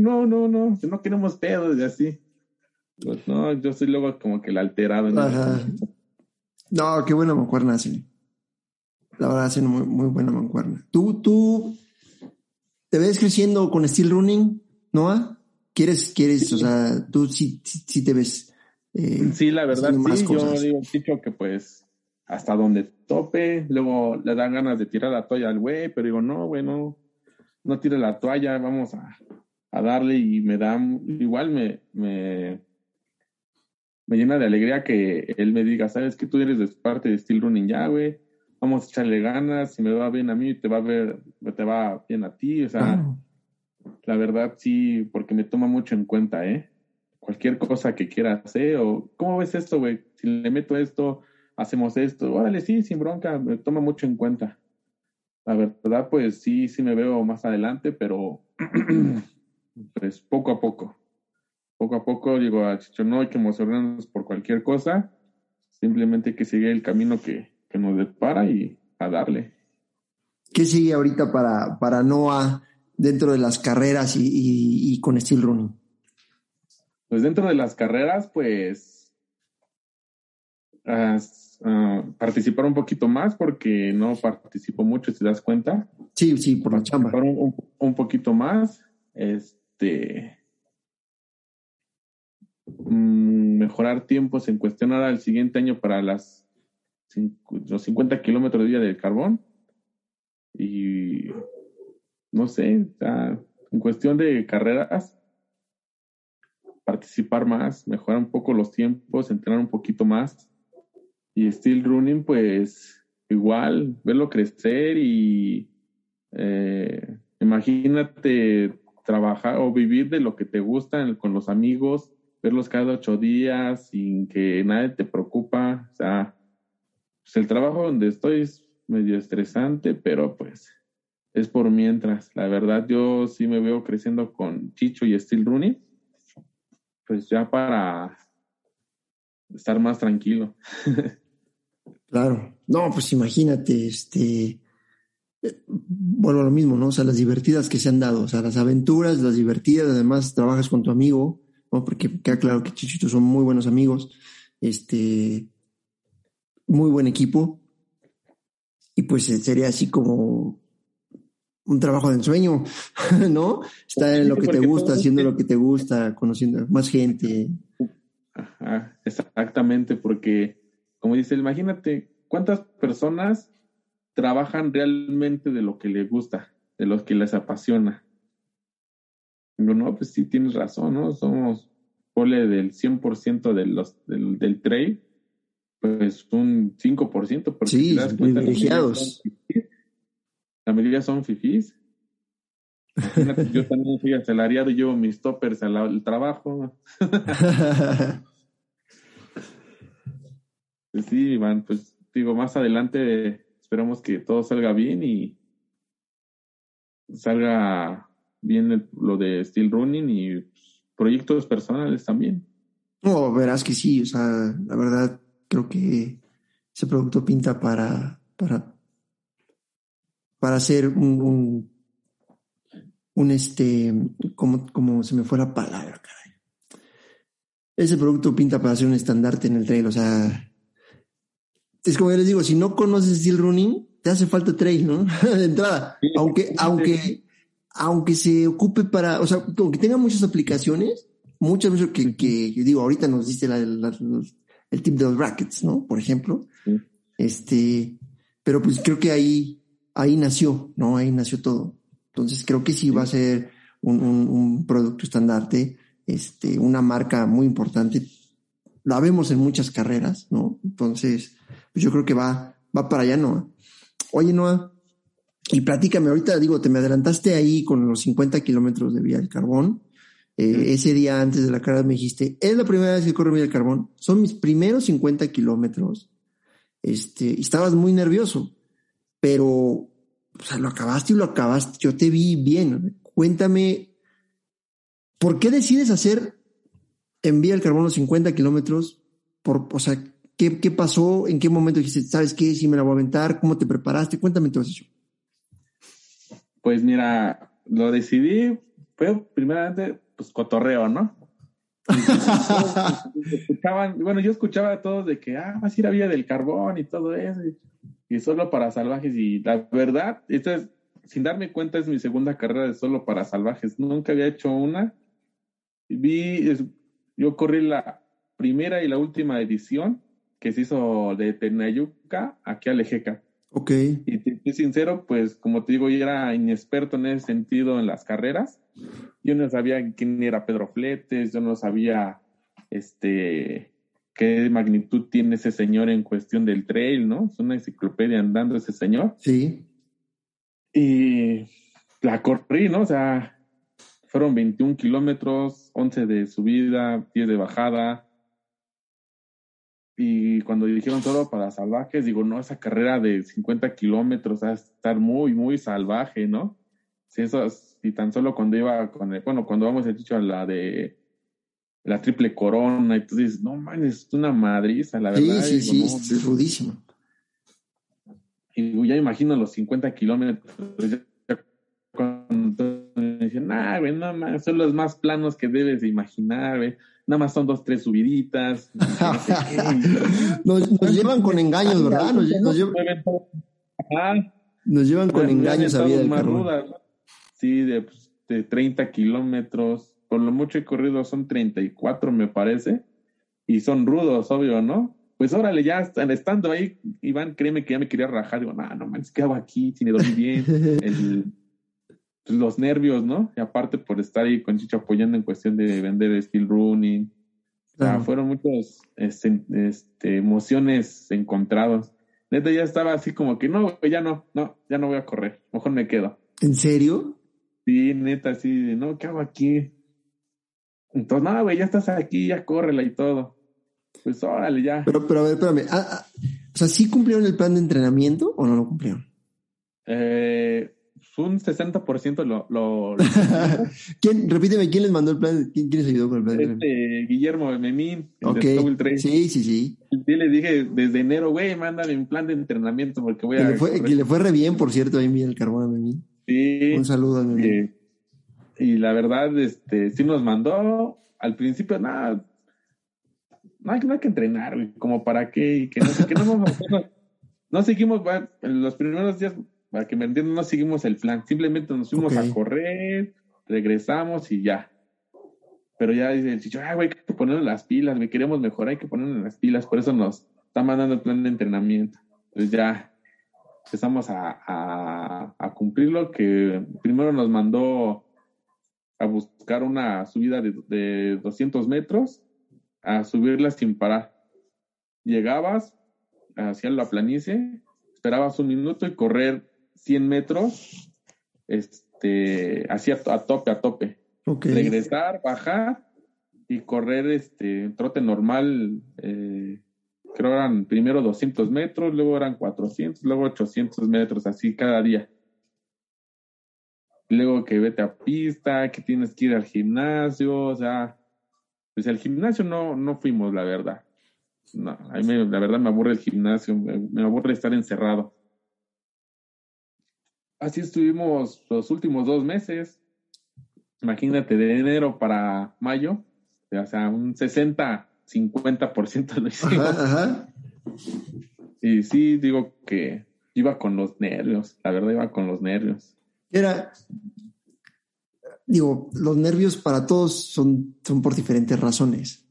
no, no, no, que no queremos pedos y así. Pues no, yo soy luego como que el alterado. En Ajá. No, qué buena mancuerna sí. La verdad, hacen muy, muy buena mancuerna. ¿Tú, tú te ves creciendo con Steel Running, Noah? ¿Quieres, quieres, o sea, tú sí, sí, te ves? Eh, sí, la verdad, sí. Yo digo, dicho que pues hasta donde tope, luego le dan ganas de tirar la toalla al güey, pero digo, no, güey, no, no tire la toalla, vamos a, a darle y me da, igual me, me, me llena de alegría que él me diga, sabes que tú eres parte de Steel Running ya, güey vamos a echarle ganas, si me va bien a mí, te va a ver, te va bien a ti, o sea, la verdad sí, porque me toma mucho en cuenta, ¿eh? Cualquier cosa que quiera hacer, o, ¿cómo ves esto, güey? Si le meto esto, hacemos esto, órale, sí, sin bronca, me toma mucho en cuenta. La verdad, pues sí, sí me veo más adelante, pero pues poco a poco. Poco a poco digo a Chicho, no hay que emocionarnos por cualquier cosa, simplemente hay que seguir el camino que, que nos depara y a darle. ¿Qué sigue ahorita para, para Noah dentro de las carreras y, con Steel Running? Pues dentro de las carreras, pues ah, participar un poquito más porque no participo mucho, si te das cuenta. Sí, sí, por la chamba. Un, un, poquito más, este, mm, mejorar tiempos en cuestión ahora el siguiente año para las los 50 kilómetros de día del carbón. Y no sé, en cuestión de carreras, participar más, mejorar un poco los tiempos, entrenar un poquito más. Y steel running, pues igual, verlo crecer y eh, imagínate trabajar o vivir de lo que te gusta con los amigos, verlos cada ocho días sin que nadie te preocupa, o sea, pues el trabajo donde estoy es medio estresante, pero pues es por mientras. La verdad, yo sí me veo creciendo con Chicho y Steel Rooney, pues ya para estar más tranquilo. claro. No, pues imagínate, este. Bueno, lo mismo, ¿no? O sea, las divertidas que se han dado, o sea, las aventuras, las divertidas, además trabajas con tu amigo, ¿no? Porque queda claro que Chicho y tú son muy buenos amigos. Este, muy buen equipo. Y pues eh, sería así como un trabajo de ensueño, ¿no? Estar en lo que te gusta, haciendo lo que te gusta, conociendo más gente. exactamente, porque como dice, imagínate cuántas personas trabajan realmente de lo que les gusta, de lo que les apasiona. No, no, pues sí tienes razón, ¿no? Somos, pole del 100% de los, del, del trade, pues un 5%. Porque sí, privilegiados. La mayoría son fifís. yo también fui asalariado y llevo mis toppers al, trabajo. pues sí, Iván, pues digo, más adelante esperamos que todo salga bien y salga bien lo de Steel Running y pues, proyectos personales también. No, verás que sí, o sea, la verdad creo que ese producto pinta para, para, para hacer un, un, este, como, como se me fue la palabra, caray. Ese producto pinta para ser un estandarte en el trail, o sea, es como yo les digo, si no conoces Steel Running, te hace falta trail, ¿no? de entrada, aunque, aunque, aunque se ocupe para, o sea, aunque tenga muchas aplicaciones, muchas veces que, que digo, ahorita nos diste el tip de los brackets, ¿no? Por ejemplo. Este, pero pues creo que ahí, ahí nació, ¿no? Ahí nació todo. Entonces creo que sí, va a ser un, un, producto estandarte, este, una marca muy importante. La vemos en muchas carreras, ¿no? Entonces, pues yo creo que va, va para allá, Noah. Oye, Noah, y platícame, ahorita digo, te me adelantaste ahí con los 50 kilómetros de vía del carbón. Eh, ese día antes de la carrera me dijiste, es la primera vez que corro del carbón, son mis primeros 50 kilómetros. Este, y estabas muy nervioso, pero o sea, lo acabaste y lo acabaste. Yo te vi bien. Cuéntame, ¿por qué decides hacer en vía del carbón los 50 kilómetros? Por, o sea, ¿qué, ¿qué pasó? ¿En qué momento dijiste, sabes qué? Si me la voy a aventar, ¿cómo te preparaste? Cuéntame todo eso. Pues mira, lo decidí, fue primeramente, pues cotorreo, ¿no? bueno, yo escuchaba a todos de que, ah, vas a ir a del Carbón y todo eso, y, solo para salvajes, y la verdad, esta es, sin darme cuenta, es mi segunda carrera de solo para salvajes, nunca había hecho una, vi, yo corrí la primera y la última edición que se hizo de Tenayuca aquí a Lejeca. Ok. Y te sincero, pues como te digo, yo era inexperto en ese sentido en las carreras. Yo no sabía quién era Pedro Fletes, yo no sabía este qué magnitud tiene ese señor en cuestión del trail, ¿no? Es una enciclopedia andando ese señor. Sí. Y la corrí, ¿no? O sea, fueron 21 kilómetros, 11 de subida, 10 de bajada, y cuando dijeron solo para salvajes, digo, no, esa carrera de 50 kilómetros va a estar muy, muy salvaje, ¿no? Si eso, y tan solo cuando iba con el, bueno, cuando vamos, el dicho, a la de la triple corona, y tú dices, no man, es una madriza, la verdad. Sí, sí, sí, es rudísimo. Y ya imagino los 50 kilómetros, cuando dicen, ah, güey, no, man, son los más planos que debes de imaginar, güey nada más son dos, tres subiditas. nos, llevan con engaños, ¿verdad? Nos, llevan con engaños a vida del Sí, de, pues, de 30 kilómetros. Por lo mucho he corrido son 34, me parece. Y son rudos, obvio, ¿no? Pues órale, ya estando ahí, Iván, créeme que ya me quería rajar. Digo, no, no manches, ¿qué hago aquí? Si me dormí bien. El, pues, los nervios, ¿no? Y aparte por estar ahí con Chicho apoyando en cuestión de vender steel running. fueron muchas este, este, emociones encontradas. Neta, ya estaba así como que no, ya no, no, ya no voy a correr, mejor me quedo. ¿En serio? Sí, neta, así de, no, ¿qué hago aquí? Entonces, no, güey, ya estás aquí, ya córrela y todo. Pues órale, ya. Pero, pero a ver, espérame. Ah, ah, o sea, ¿sí cumplieron el plan de entrenamiento o no lo cumplieron? Eh, un 60% lo... lo, ¿Quién, repíteme, ¿quién les mandó el plan? ¿Quién, quién les ayudó con el plan? Este, Guillermo Memín, okay. Sí, sí, sí. Sí, le dije desde enero, güey, mándame un plan de entrenamiento porque voy que a... Le fue, que le fue re bien, por cierto, ahí en el carbón a Memín. Sí. Un saludo Memín. y la verdad, este, sí nos mandó, al principio, nada, no hay, no hay que entrenar, como para qué, que no, que no, no, no seguimos, en los primeros días para que me entiendan, no seguimos el plan. Simplemente nos fuimos a correr, regresamos y ya. Pero ya dice el chicho, ah, güey, hay que ponerle las pilas, me queremos mejorar, hay que ponerle las pilas. Por eso nos está mandando el plan de entrenamiento. Entonces ya empezamos a, a, a cumplirlo, que primero nos mandó a buscar una subida de, de 200 metros, a subirla sin parar. Llegabas hacia la planicie, esperabas un minuto y correr 100 metros, este, así a, tope, a tope. Regresar, bajar y correr este trote normal, eh, creo eran primero 200 metros, luego eran 400, luego 800 metros, así cada día. Luego que vete a pista, que tienes que ir al gimnasio, o sea, pues al gimnasio no, no fuimos, la verdad. No, a mí la verdad me aburre el gimnasio, me, aburre estar encerrado. Así estuvimos los últimos dos meses. Imagínate, de enero para mayo, o sea, un 60, 50% lo hicimos. Ajá, Y sí, digo que iba con los nervios, la verdad iba con los nervios. Era, digo, los nervios para todos son, son por diferentes razones.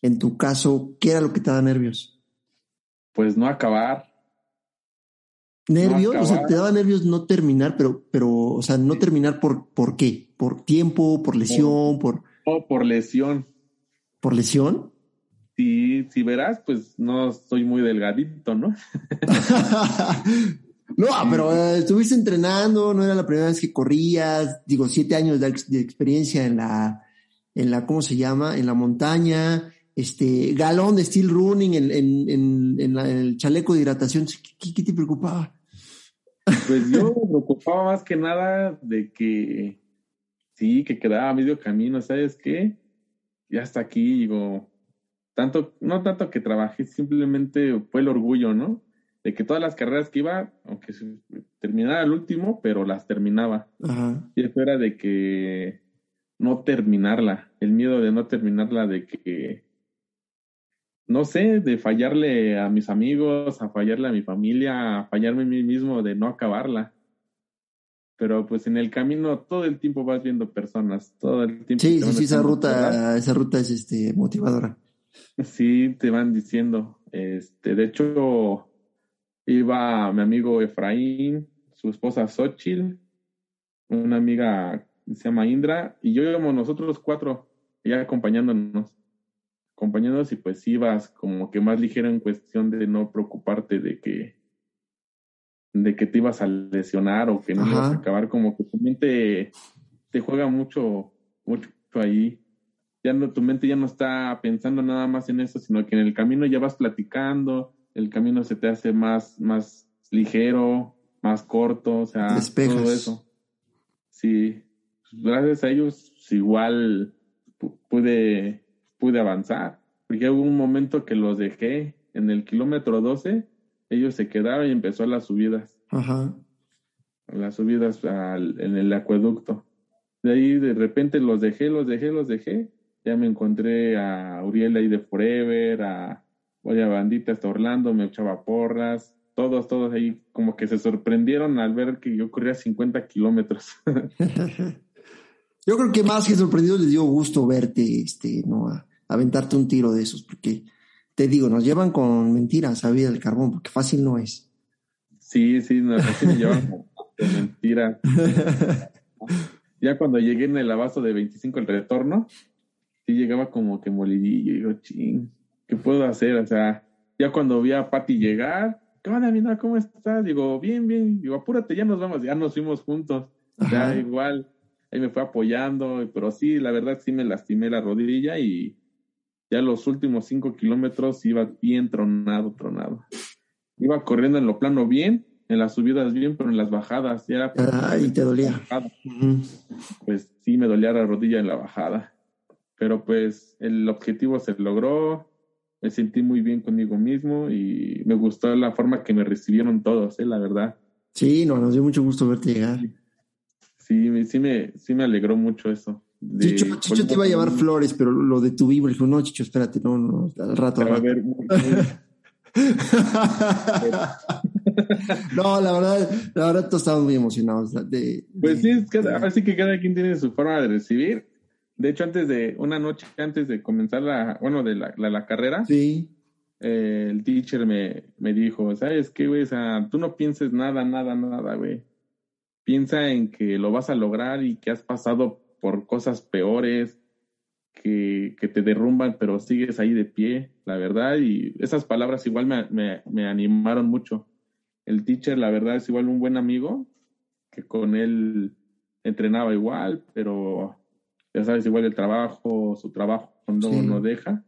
En tu caso, ¿qué era lo que te daba nervios? Pues no acabar. ¿Nervios? o sea, te daba nervios no terminar, pero, pero, o sea, no terminar por, por qué? ¿Por tiempo? ¿Por lesión? ¿Por, por... por lesión. ¿Por lesión? Sí, si verás, pues no soy muy delgadito, ¿no? No, pero eh, estuviste entrenando, no era la primera vez que corrías, digo, siete años de, experiencia en la, en la, ¿cómo se llama? En la montaña, este, galón de steel running en, en, en, el chaleco de hidratación. ¿Qué, te preocupaba? Pues yo me preocupaba más que nada de que sí, que quedaba a medio camino, ¿sabes qué? Ya hasta aquí, digo, tanto, no tanto que trabajé, simplemente fue el orgullo, ¿no? de que todas las carreras que iba, aunque terminara el último, pero las terminaba. Y eso era de que no terminarla, el miedo de no terminarla, de que, no sé, de fallarle a mis amigos, a fallarle a mi familia, a fallarme a mí mismo, de no acabarla. Pero pues en el camino todo el tiempo vas viendo personas, todo el tiempo. Sí, sí, sí, esa ruta, esa ruta es este motivadora. Sí, te van diciendo. Este, de hecho, Iba mi amigo Efraín, su esposa Xochitl, una amiga que se llama Indra, y yo íbamos nosotros cuatro, ya acompañándonos, acompañándonos y pues ibas como que más ligero en cuestión de no preocuparte de que de que te ibas a lesionar o que no ibas a acabar, como que tu mente te juega mucho, mucho ahí. Ya no, tu mente ya no está pensando nada más en eso, sino que en el camino ya vas platicando, el camino se te hace más, más ligero, más corto, o sea, todo eso. Sí, gracias a ellos igual pude, pude avanzar, porque hubo un momento que los dejé en el kilómetro 12, ellos se quedaron y empezó las subidas. Ajá. Las subidas en el acueducto. De ahí de repente los dejé, los dejé, los dejé. Ya me encontré a Uriel ahí de Forever, a Oye, bandita hasta Orlando, me echaba porras, todos, todos ahí como que se sorprendieron al ver que yo corría 50 kilómetros. yo creo que más que sorprendido les dio gusto verte, este, ¿no? A, aventarte un tiro de esos, porque te digo, nos llevan con mentiras a vida del carbón, porque fácil no es. Sí, sí, nos, llevan con, mentiras. ya cuando llegué en el abasto de 25 el retorno, sí llegaba como que molidillo, y digo, ching ¿qué puedo hacer? O sea, ya cuando vi a Patti llegar, ¿qué onda, mira, cómo estás? Digo, bien, bien, digo, apúrate, ya nos vamos, ya nos fuimos juntos. Ya igual, ahí me fue apoyando, pero sí, la verdad sí me lastimé la rodilla y ya los últimos cinco kilómetros iba bien tronado, tronado. Iba corriendo en lo plano bien, en las subidas bien, pero en las bajadas ya. Ay, te dolía. Pues sí, me dolía la rodilla en la bajada. Pero pues el objetivo se logró, me sentí muy bien conmigo mismo y me gustó la forma que me recibieron todos, ¿eh? la verdad. Sí, no, nos dio mucho gusto verte llegar. Sí, sí me, sí me alegró mucho eso. Chicho, Chicho te iba a llevar flores, pero lo de tu vivo, dijo, no, Chicho, espérate, no, no, al rato. A ver, no, la verdad, la verdad todos estamos muy emocionados. De, pues sí, es que, así que cada quien tiene su forma de recibir. De hecho, antes de, una noche antes de comenzar la, bueno, de la, la, carrera, sí. Eh, el teacher me, me dijo, ¿sabes qué, güey? O sea, tú no pienses nada, nada, nada, güey. Piensa en que lo vas a lograr y que has pasado por cosas peores, que, que te derrumban, pero sigues ahí de pie, la verdad. Y esas palabras igual me, me, me animaron mucho. El teacher, la verdad, es igual un buen amigo, que con él entrenaba igual, pero ya sabes, igual el trabajo, su trabajo no, no deja.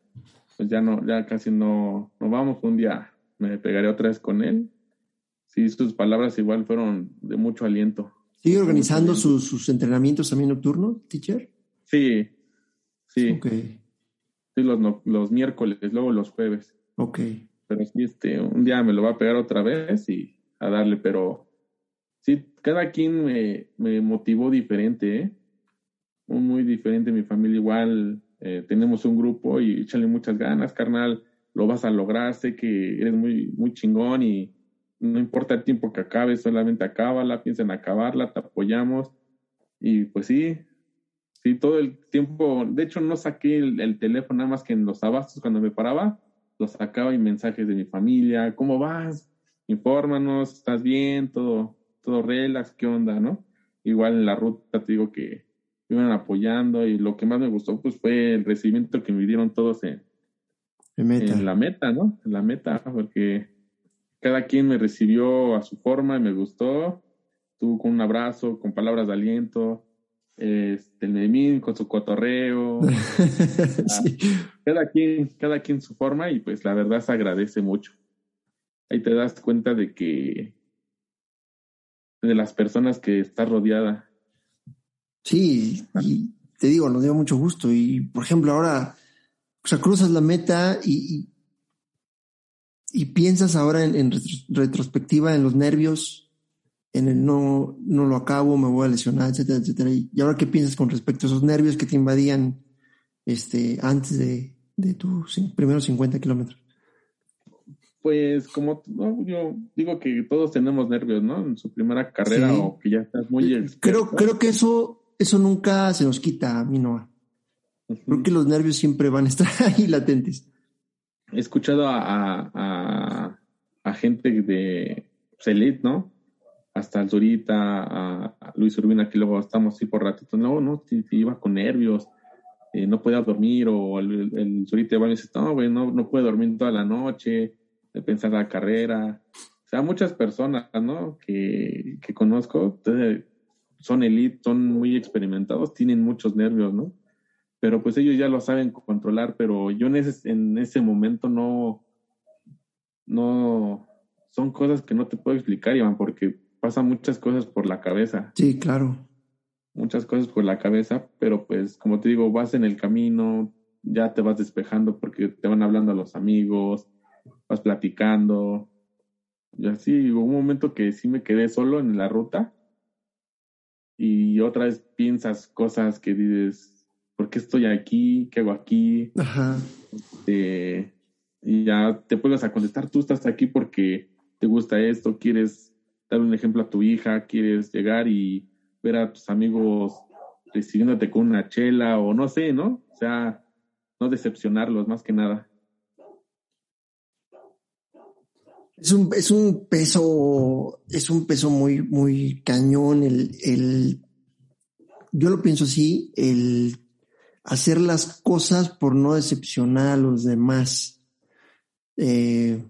pues ya no, ya casi no, no vamos. Un día me pegaré otra vez con él. Sí, sus palabras igual fueron de mucho aliento. ¿Sigue organizando sus, sus entrenamientos también nocturnos, teacher? Sí, sí. Ok, Sí, los, los miércoles, luego los jueves. ok. Pero sí, este, un día me lo va a pegar otra vez y a darle, pero sí, cada quien me, me motivó diferente, ¿eh? Muy, diferente. Mi familia igual, eh, tenemos un grupo y échale muchas ganas, carnal, lo vas a lograr, sé que eres muy, muy chingón y no importa el tiempo que acabes, solamente acábala, piensa en acabarla, te apoyamos. Y pues sí, sí, todo el tiempo, de hecho no saqué el, el teléfono nada más que en los abastos cuando me paraba, los sacaba y mensajes de mi familia, ¿cómo vas? Infórmanos, ¿estás bien? Todo, todo relax, ¿qué onda, no? Igual en la ruta te digo que iban apoyando y lo que más me gustó pues fue el recibimiento que me dieron todos en, Me meta. en la meta, ¿no? En la meta, porque cada quien me recibió a su forma y me gustó. Tú con un abrazo, con palabras de aliento, este, el Memín con su cotorreo, Sí. cada quien, cada quien su forma y pues la verdad se agradece mucho. Ahí te das cuenta de que de las personas que estás rodeada. Sí, y te digo, nos dio mucho gusto. Y por ejemplo, ahora, o sea, cruzas la meta y, y, y piensas ahora en, en retro- retrospectiva en los nervios, en el no, no lo acabo, me voy a lesionar, etcétera, etcétera. Y, ahora, ¿qué piensas con respecto a esos nervios que te invadían este, antes de, de tus primeros 50 kilómetros? Pues como no, yo digo que todos tenemos nervios, ¿no? En su primera carrera Sí. o que ya estás muy Creo, experto. creo que eso, eso nunca se nos quita a mí. Ujú. Creo que los nervios siempre van a estar ahí latentes. He escuchado a, a, gente de pues, elite, ¿no? Hasta el Zurita, a, a Luis Urbina, que luego estamos así por ratito. No, no, si, si iba con nervios, eh, no podía dormir, o el, el Zurita igual me dice, no, güey, no, no puede dormir toda la noche, de pensar la carrera. O sea, muchas personas, ¿no? Que, que conozco, entonces, son elite, son muy experimentados, tienen muchos nervios, ¿no? pero pues ellos ya lo saben controlar, pero yo en ese, en ese momento no, no, son cosas que no te puedo explicar, Iván, porque pasan muchas cosas por la cabeza, Sí, claro. muchas cosas por la cabeza, pero pues como te digo, vas en el camino, ya te vas despejando porque te van hablando a los amigos, vas platicando, y así hubo un momento que sí me quedé solo en la ruta y otra vez piensas cosas que dices, ¿por qué estoy aquí? ¿Qué hago aquí? Ajá. Este, y ya te puedes a contestar, tú estás aquí porque te gusta esto, quieres dar un ejemplo a tu hija, quieres llegar y ver a tus amigos recibiéndote con una chela o no sé, ¿no? O sea, no decepcionarlos más que nada. Es un, es un peso, es un peso muy, muy cañón el, el, yo lo pienso así, el hacer las cosas por no decepcionar a los demás. Eh,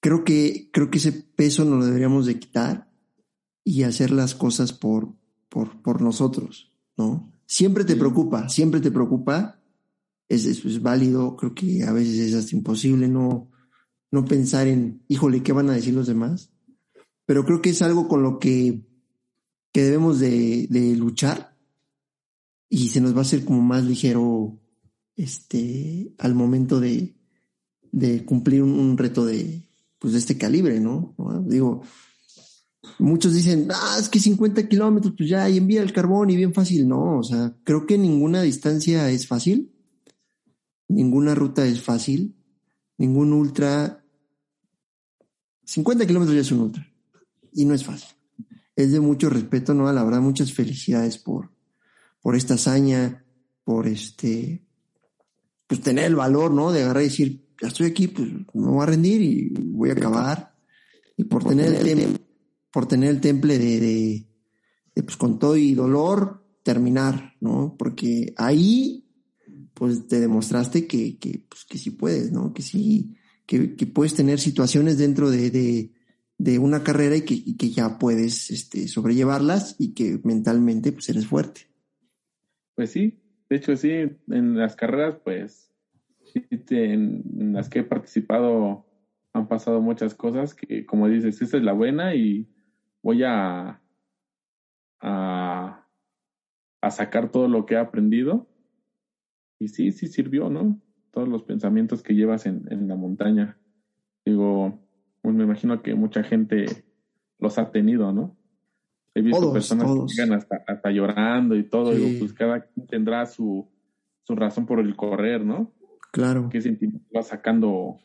creo que, creo que ese peso nos lo deberíamos de quitar y hacer las cosas por, por, por nosotros, ¿no? Siempre te preocupa, siempre te preocupa, es, es, es válido, creo que a veces es hasta imposible no, no pensar en, híjole, ¿qué van a decir los demás? Pero creo que es algo con lo que, que debemos de, de luchar y se nos va a hacer como más ligero este, al momento de, de cumplir un, reto de, pues, de este calibre, ¿no? ¿no? Digo, muchos dicen, ah, es que 50 kilómetros, pues ya, y envía el carbón y bien fácil. No, o sea, creo que ninguna distancia es fácil, ninguna ruta es fácil, ningún ultra. 50 kilómetros ya es un ultra y no es fácil. Es de mucho respeto, ¿no? La verdad, muchas felicidades por, por esta hazaña, por este, pues tener el valor, ¿no? De agarrar y decir, ya estoy aquí, pues me voy a rendir y voy a acabar. Y por tener el, tem por tener el temple de, de, de, pues con todo y dolor, terminar, ¿no? Porque ahí, pues te demostraste que, que, pues, que sí puedes, ¿no? Que sí, que, puedes tener situaciones dentro de, de, una carrera y que, que ya puedes este, sobrellevarlas y que mentalmente pues eres fuerte. Pues sí, de hecho sí, en las carreras pues en, las que he participado han pasado muchas cosas que, como dices, esta es la buena y voy a, a, a sacar todo lo que he aprendido. Y sí, sí sirvió, ¿no? Todos los pensamientos que llevas en, en la montaña. Digo, pues me imagino que mucha gente los ha tenido, ¿no? He visto personas que llegan hasta, hasta llorando y todo, digo, pues cada quien tendrá su, su razón por el correr, ¿no? Claro. ¿Qué sentimiento va sacando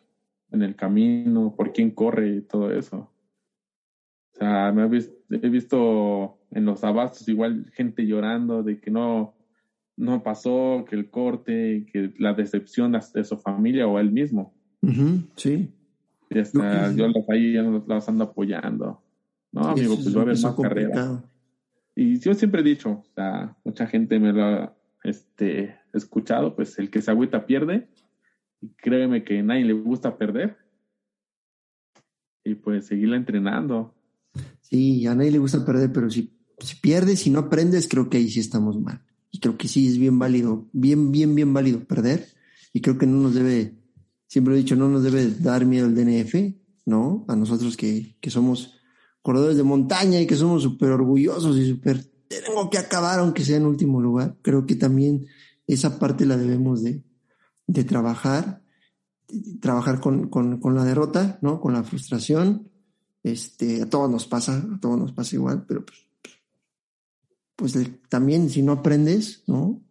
en el camino? ¿Por quién corre y todo eso? O sea, me he, visto, he visto en los abastos igual gente llorando de que no, no pasó, que el corte, que la decepción de su familia o él mismo. sí. Y hasta yo las ahí ya las ando apoyando. No, amigo, pues va a haber más carrera. Y yo siempre he dicho, o sea, mucha gente me lo ha este, escuchado, pues el que se agüita pierde. Y créeme que a nadie le gusta perder. Y pues seguirla entrenando. Sí, a nadie le gusta perder, pero si, si pierdes y no aprendes, creo que ahí sí estamos mal. Y creo que sí es bien válido, bien, bien, bien válido perder. Y creo que no nos debe, siempre he dicho, no nos debe dar miedo el DNF, ¿no? A nosotros que, que somos corredores de montaña y que somos súper orgullosos y súper, tengo que acabar aunque sea en último lugar. Creo que también esa parte la debemos de, de trabajar, trabajar con, con, con, la derrota, ¿no? Con la frustración. Este, a todos nos pasa, a todos nos pasa igual, pero pues, pues también si no aprendes, ¿no?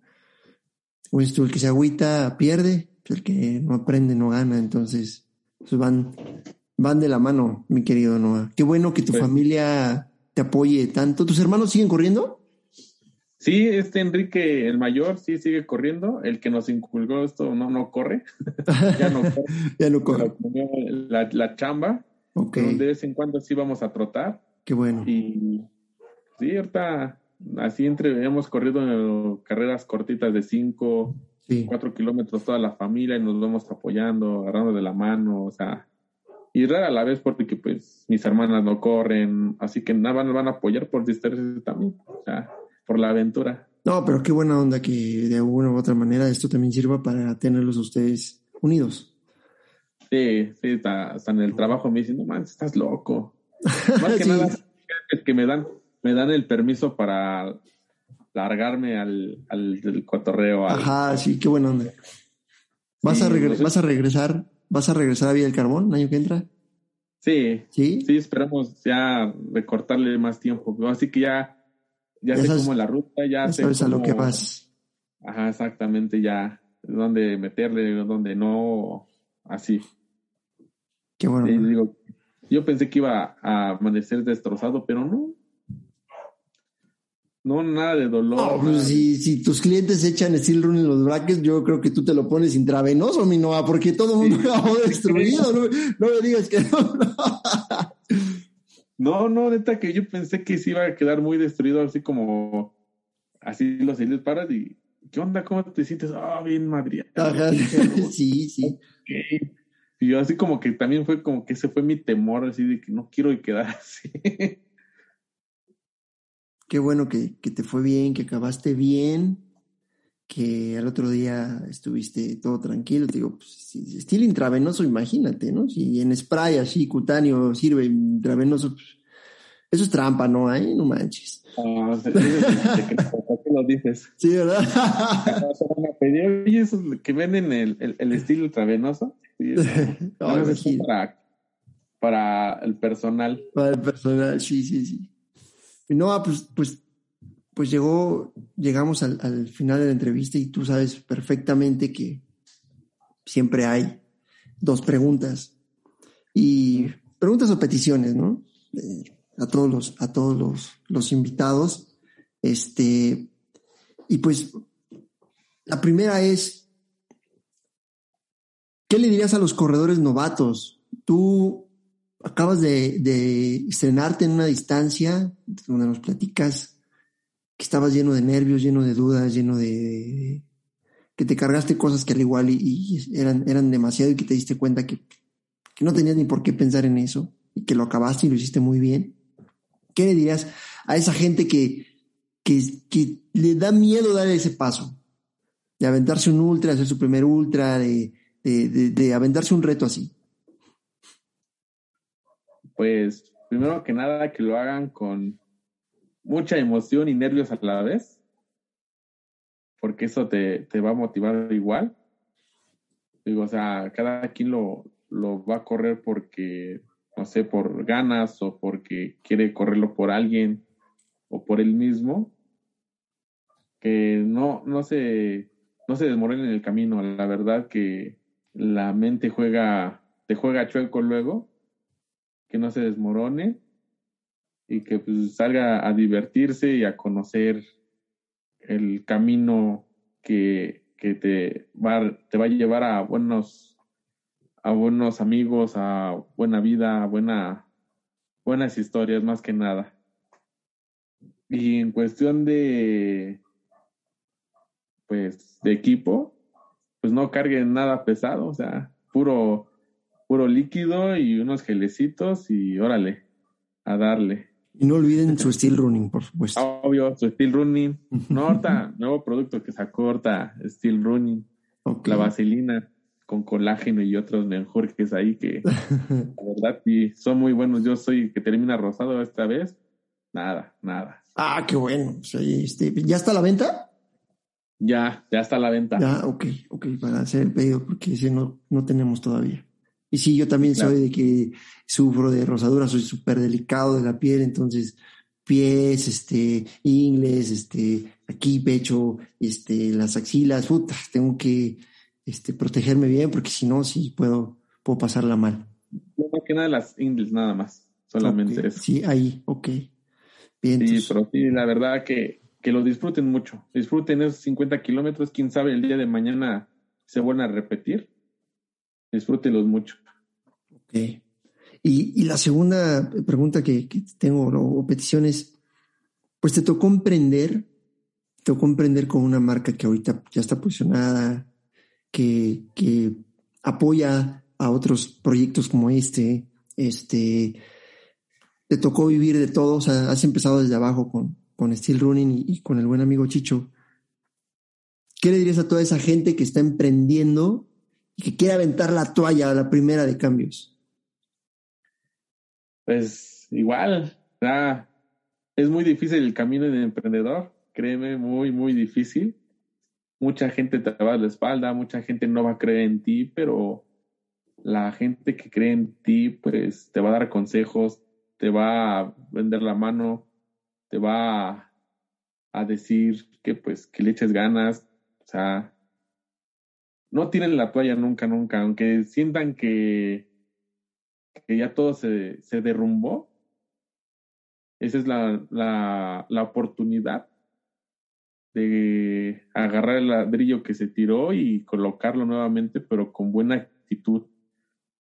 Pues tú, el que se agüita pierde, pues, el que no aprende no gana, entonces pues van van de la mano, mi querido Noah. Qué bueno que tu familia te apoye tanto. ¿Tus hermanos siguen corriendo? Sí, este Enrique, el mayor, sí sigue corriendo. El que nos inculcó esto no, no corre. ya no corre. ya no corre. La, la chamba. Ok. De vez en cuando sí vamos a trotar. Qué bueno. Y sí, ahorita así entre, hemos corrido carreras cortitas de 5, 4 kilómetros toda la familia y nos vamos apoyando, agarrando de la mano, o sea, y rara a la vez porque pues mis hermanas no corren, así que nada van, van a apoyar por distraerse también, o sea, por la aventura. No, pero qué buena onda que de alguna u otra manera esto también sirva para tenerlos ustedes unidos. Sí, sí, hasta, en el trabajo me dicen, no man, estás loco. Más que nada es que me dan, me dan el permiso para largarme al, al, cotorreo. Ajá, sí, qué buena onda. ¿Vas, a ¿Vas a regresar ¿Vas a regresar a Villa del Carbón el año que entra? Sí. ¿Sí? Sí, esperamos ya recortarle más tiempo. Así que ya, ya, sé cómo la ruta, ya, sé a lo que vas. Ajá, exactamente, ya dónde meterle, dónde no, así. Qué bueno. digo, yo pensé que iba a amanecer destrozado, pero no. No, nada de dolor. Pues si, si, tus clientes echan steel run en los brackets, yo creo que tú te lo pones intravenoso, mi Noah, porque todo el mundo acabó destruido. No, me digas que no. no, no, neta que yo pensé que se iba a quedar muy destruido, así como así los hilos paras y ¿qué onda? ¿Cómo te sientes? Ah, bien, Madrid. sí, sí. Y yo así como que también fue como que ese fue mi temor, así de que no quiero quedar así. Qué bueno que, te fue bien, que acabaste bien, que al otro día estuviste todo tranquilo. Te digo, pues, estilo intravenoso, imagínate, ¿no? Si en spray así, cutáneo, sirve intravenoso, pues, eso es trampa, ¿no? ¿Eh? No manches. Ah, ¿qué lo dices? Sí, ¿verdad? Oye, esos que venden el, el, estilo intravenoso. Sí, para, para el personal. Para el personal, sí, sí, sí. No, pues, pues, pues llegó, llegamos al, final de la entrevista y tú sabes perfectamente que siempre hay dos preguntas. Y preguntas o peticiones, ¿no? Eh, a todos los, a todos los, los invitados. Este, y pues, la primera es, ¿qué le dirías a los corredores novatos? Tú acabas de, estrenarte en una distancia donde nos platicas que estabas lleno de nervios, lleno de dudas, lleno de, que te cargaste cosas que al igual y, eran, eran demasiado y que te diste cuenta que, no tenías ni por qué pensar en eso y que lo acabaste y lo hiciste muy bien. ¿Qué le dirías a esa gente que, que, que le da miedo dar ese paso? De aventarse un ultra, hacer su primer ultra, de, de, de aventarse un reto así? Pues primero que nada que lo hagan con mucha emoción y nervios a la vez, porque eso te, te va a motivar igual. Digo, o sea, cada quien lo, lo va a correr porque, no sé, por ganas o porque quiere correrlo por alguien o por él mismo. Que no, no se, no se en el camino. La verdad que la mente juega, te juega chueco luego, que no se desmorone y que pues salga a divertirse y a conocer el camino que, que te, va, te va a llevar a buenos, a buenos amigos, a buena vida, a buena, buenas historias más que nada. Y en cuestión de, pues, de equipo, pues no carguen nada pesado, o sea, puro, puro líquido y unos gelecitos y órale, a darle. Y no olviden su steel running, por supuesto. Obvio, su steel running. No, ahorita, nuevo producto que sacó ahorita, steel running. La vaselina con colágeno y otros menjurjes ahí que, la verdad, sí, son muy buenos. Yo soy que termina rosado esta vez. Nada, nada. Ah, qué bueno. Sea, este, ¿Ya está a la venta? Ya, ya está a la venta. Ya, ok, ok, para hacer el pedido, porque ese no, no tenemos todavía. Y sí, yo también Claro. soy de que sufro de rosadura, soy súper delicado de la piel, entonces pies, este, ingles, este, aquí pecho, este, las axilas, puta, tengo que, este, protegerme bien, porque si no, sí puedo, puedo pasarla mal. No, más que nada las ingles, nada más. Solamente eso. Sí, ahí, ok. Bien, Sí, entonces, pero sí, la verdad que, que lo disfruten mucho. Disfruten esos 50 kilómetros. Quién sabe, el día de mañana se vuelven a repetir. Disfrútenlos mucho. Y, y la segunda pregunta que, tengo, o petición es, pues te tocó emprender, te tocó emprender con una marca que ahorita ya está posicionada, que, que apoya a otros proyectos como este, este, te tocó vivir de todo, o sea, has empezado desde abajo con, con Steel Running y, y con el buen amigo Chicho. ¿Qué le dirías a toda esa gente que está emprendiendo y que quiere aventar la toalla a la primera de cambios? Pues igual, ya, es muy difícil el camino del emprendedor. Créeme, muy, muy difícil. Mucha gente te va a la espalda, mucha gente no va a creer en ti, pero la gente que cree en ti, pues te va a dar consejos, te va a vender la mano, te va a, a decir que pues que le eches ganas, o sea, no tienen la toalla nunca, nunca, aunque sientan que, que ya todo se, se derrumbó. Esa es la, la, la oportunidad de agarrar el ladrillo que se tiró y colocarlo nuevamente, pero con buena actitud,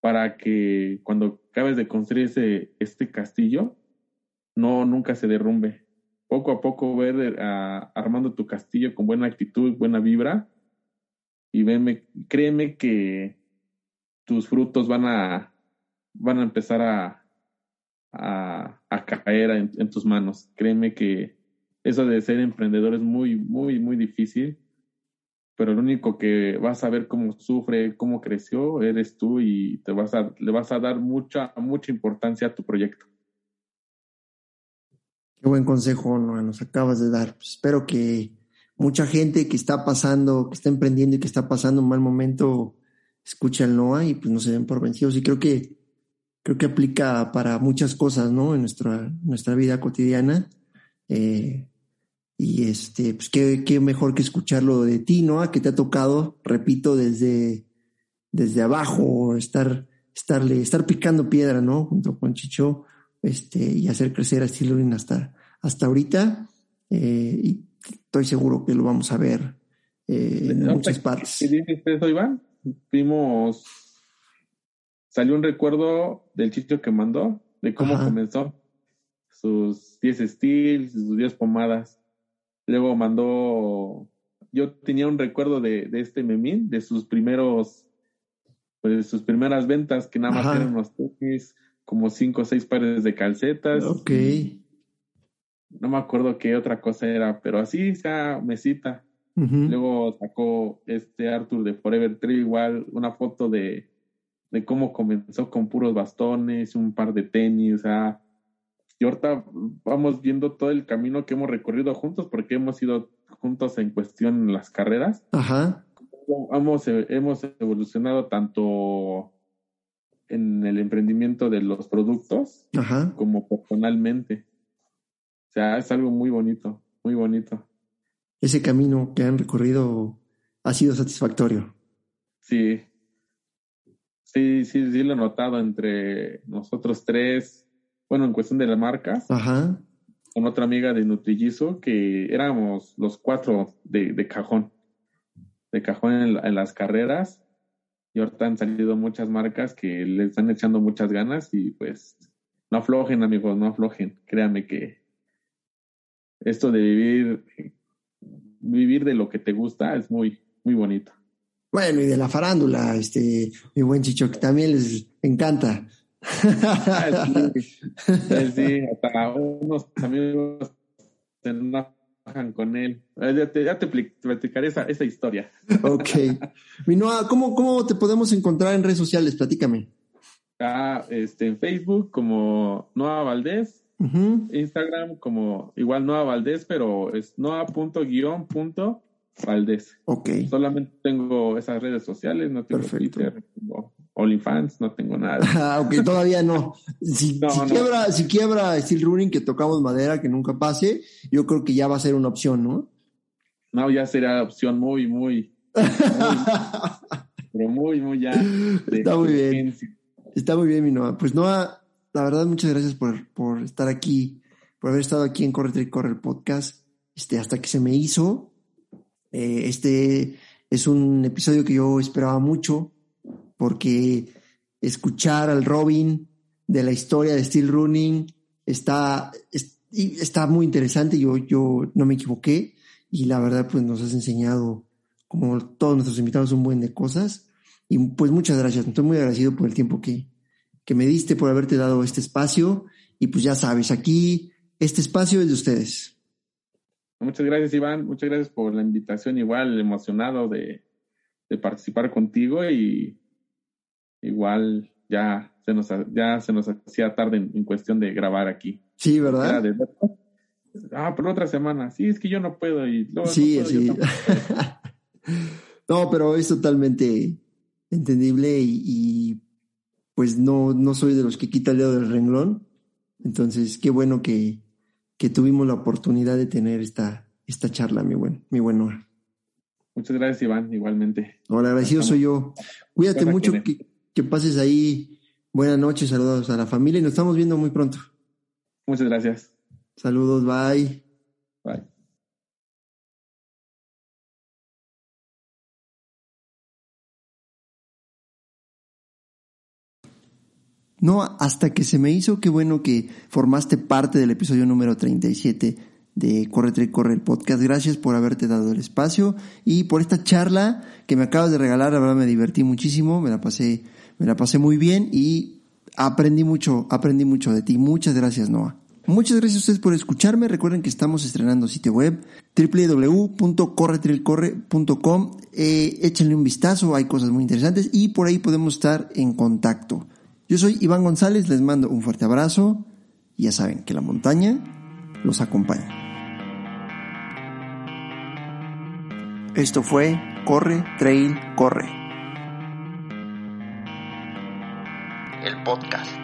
para que cuando acabes de construir ese, este castillo, no nunca se derrumbe. Poco a poco ver a- armando tu castillo con buena actitud, buena vibra, y venme, créeme que tus frutos van a, van a empezar a, a, caer en, tus manos. Créeme que eso de ser emprendedor es muy, muy, muy difícil, pero lo único que vas a ver cómo sufre, cómo creció, eres tú y te vas a, le vas a dar mucha, mucha importancia a tu proyecto. Qué buen consejo nos acabas de dar. Pues espero que mucha gente que está pasando, que está emprendiendo y que está pasando un mal momento, escuche al Noah y pues no se den por vencidos. Y creo que creo que aplica para muchas cosas, ¿no? En nuestra, nuestra vida cotidiana. Eh, y este, pues qué, qué mejor que escucharlo de ti, Noah, que te ha tocado, repito, desde, desde abajo, estar, estarle, estar picando piedra, ¿no? Junto con Chicho, este, y hacer crecer a Running hasta, hasta ahorita. Eh, y estoy seguro que lo vamos a ver eh, en muchas partes. que dices eso, Iván? Vimos, salió un recuerdo del chicho que mandó, de cómo Ajá. comenzó, sus 10 steels, sus 10 pomadas. Luego mandó, yo tenía un recuerdo de, de este memín, de sus primeros, pues de sus primeras ventas, que nada más Ajá. eran unos tenis, como cinco o seis pares de calcetas. Ok. No me acuerdo qué otra cosa era, pero así, sea mesita. Luego sacó este Arthur de Forever Tree igual una foto de, de cómo comenzó con puros bastones, un par de tenis, o sea, y ahorita vamos viendo todo el camino que hemos recorrido juntos porque hemos ido juntos en cuestión en las carreras. Ajá. Hemos, hemos evolucionado tanto en el emprendimiento de los productos como personalmente. O sea, es algo muy bonito, muy bonito. Ese camino que han recorrido ha sido satisfactorio. Sí. Sí, sí, sí lo he notado entre nosotros tres. Bueno, en cuestión de las marcas. Ajá. Con otra amiga de Nutrillizo, que éramos los cuatro de, de cajón. De cajón en las carreras y ahorita han salido muchas marcas que le están echando muchas ganas y pues no aflojen amigos, no aflojen. Créanme que esto de vivir, vivir de lo que te gusta es muy, muy bonito. Bueno, y de la farándula, este, mi buen Chicho, que también les encanta. Ah, sí, hasta unos amigos en una con él. Eh, ya te, ya te platicaré esa, esa historia. Ok. Minoa, ¿cómo, ¿cómo te podemos encontrar en redes sociales? Platícame. Ah, este, en Facebook como Noa Valdés, Instagram como igual Noa Valdés, pero es noa.guión punto Valdés. Ok. Solamente tengo esas redes sociales, no tengo Perfecto. Twitter, tengo OnlyFans, no tengo nada. Ah, ok, todavía no. Si, quiebra, si quiebra Steel Running, que tocamos madera, que nunca pase, yo creo que ya va a ser una opción, ¿no? No, ya será opción muy, muy. pero muy, muy ya. Está muy bien. Está muy bien, mi Noah. Pues Noah, la verdad, muchas gracias por, por estar aquí, por haber estado aquí en Corre y Corre el podcast. Este, hasta que se me hizo. Eh, este es un episodio que yo esperaba mucho porque escuchar al Robin de la historia de Steel Running está, está muy interesante. Yo, yo no me equivoqué y la verdad pues nos has enseñado como todos nuestros invitados un buen de cosas y pues muchas gracias. Estoy muy agradecido por el tiempo que, que me diste, por haberte dado este espacio y pues ya sabes, aquí este espacio es de ustedes. Muchas gracias Iván, muchas gracias por la invitación, igual emocionado de, de participar contigo y igual ya se nos, ya se nos hacía tarde en, cuestión de grabar aquí. Sí, ¿verdad? ah, por otra semana. Sí, es que yo no puedo. Y sí, sí. no, pero es totalmente entendible y, pues no, no soy de los que quita el dedo del renglón. Entonces, qué bueno que, que tuvimos la oportunidad de tener esta, esta charla, mi buen, mi buen Muchas gracias, Iván, igualmente. Hola, agradecido soy yo. Cuídate mucho, que, que pases ahí. Buenas noches, saludos a la familia y nos estamos viendo muy pronto. Muchas gracias. Saludos. Bye. No, hasta que se me hizo, qué bueno que formaste parte del episodio número 37 de Corre y Corre el podcast. Gracias por haberte dado el espacio y por esta charla que me acabas de regalar. La verdad me divertí muchísimo, me la pasé me la pasé muy bien y aprendí mucho, aprendí mucho de ti. Muchas gracias, Noah. Muchas gracias a ustedes por escucharme. Recuerden que estamos estrenando sitio web www.corretrilcorre.com. Eh, échenle un vistazo, hay cosas muy interesantes y por ahí podemos estar en contacto. Yo soy Iván González, les mando un fuerte abrazo y ya saben que la montaña los acompaña. Esto fue Corre, Trail, Corre. el podcast.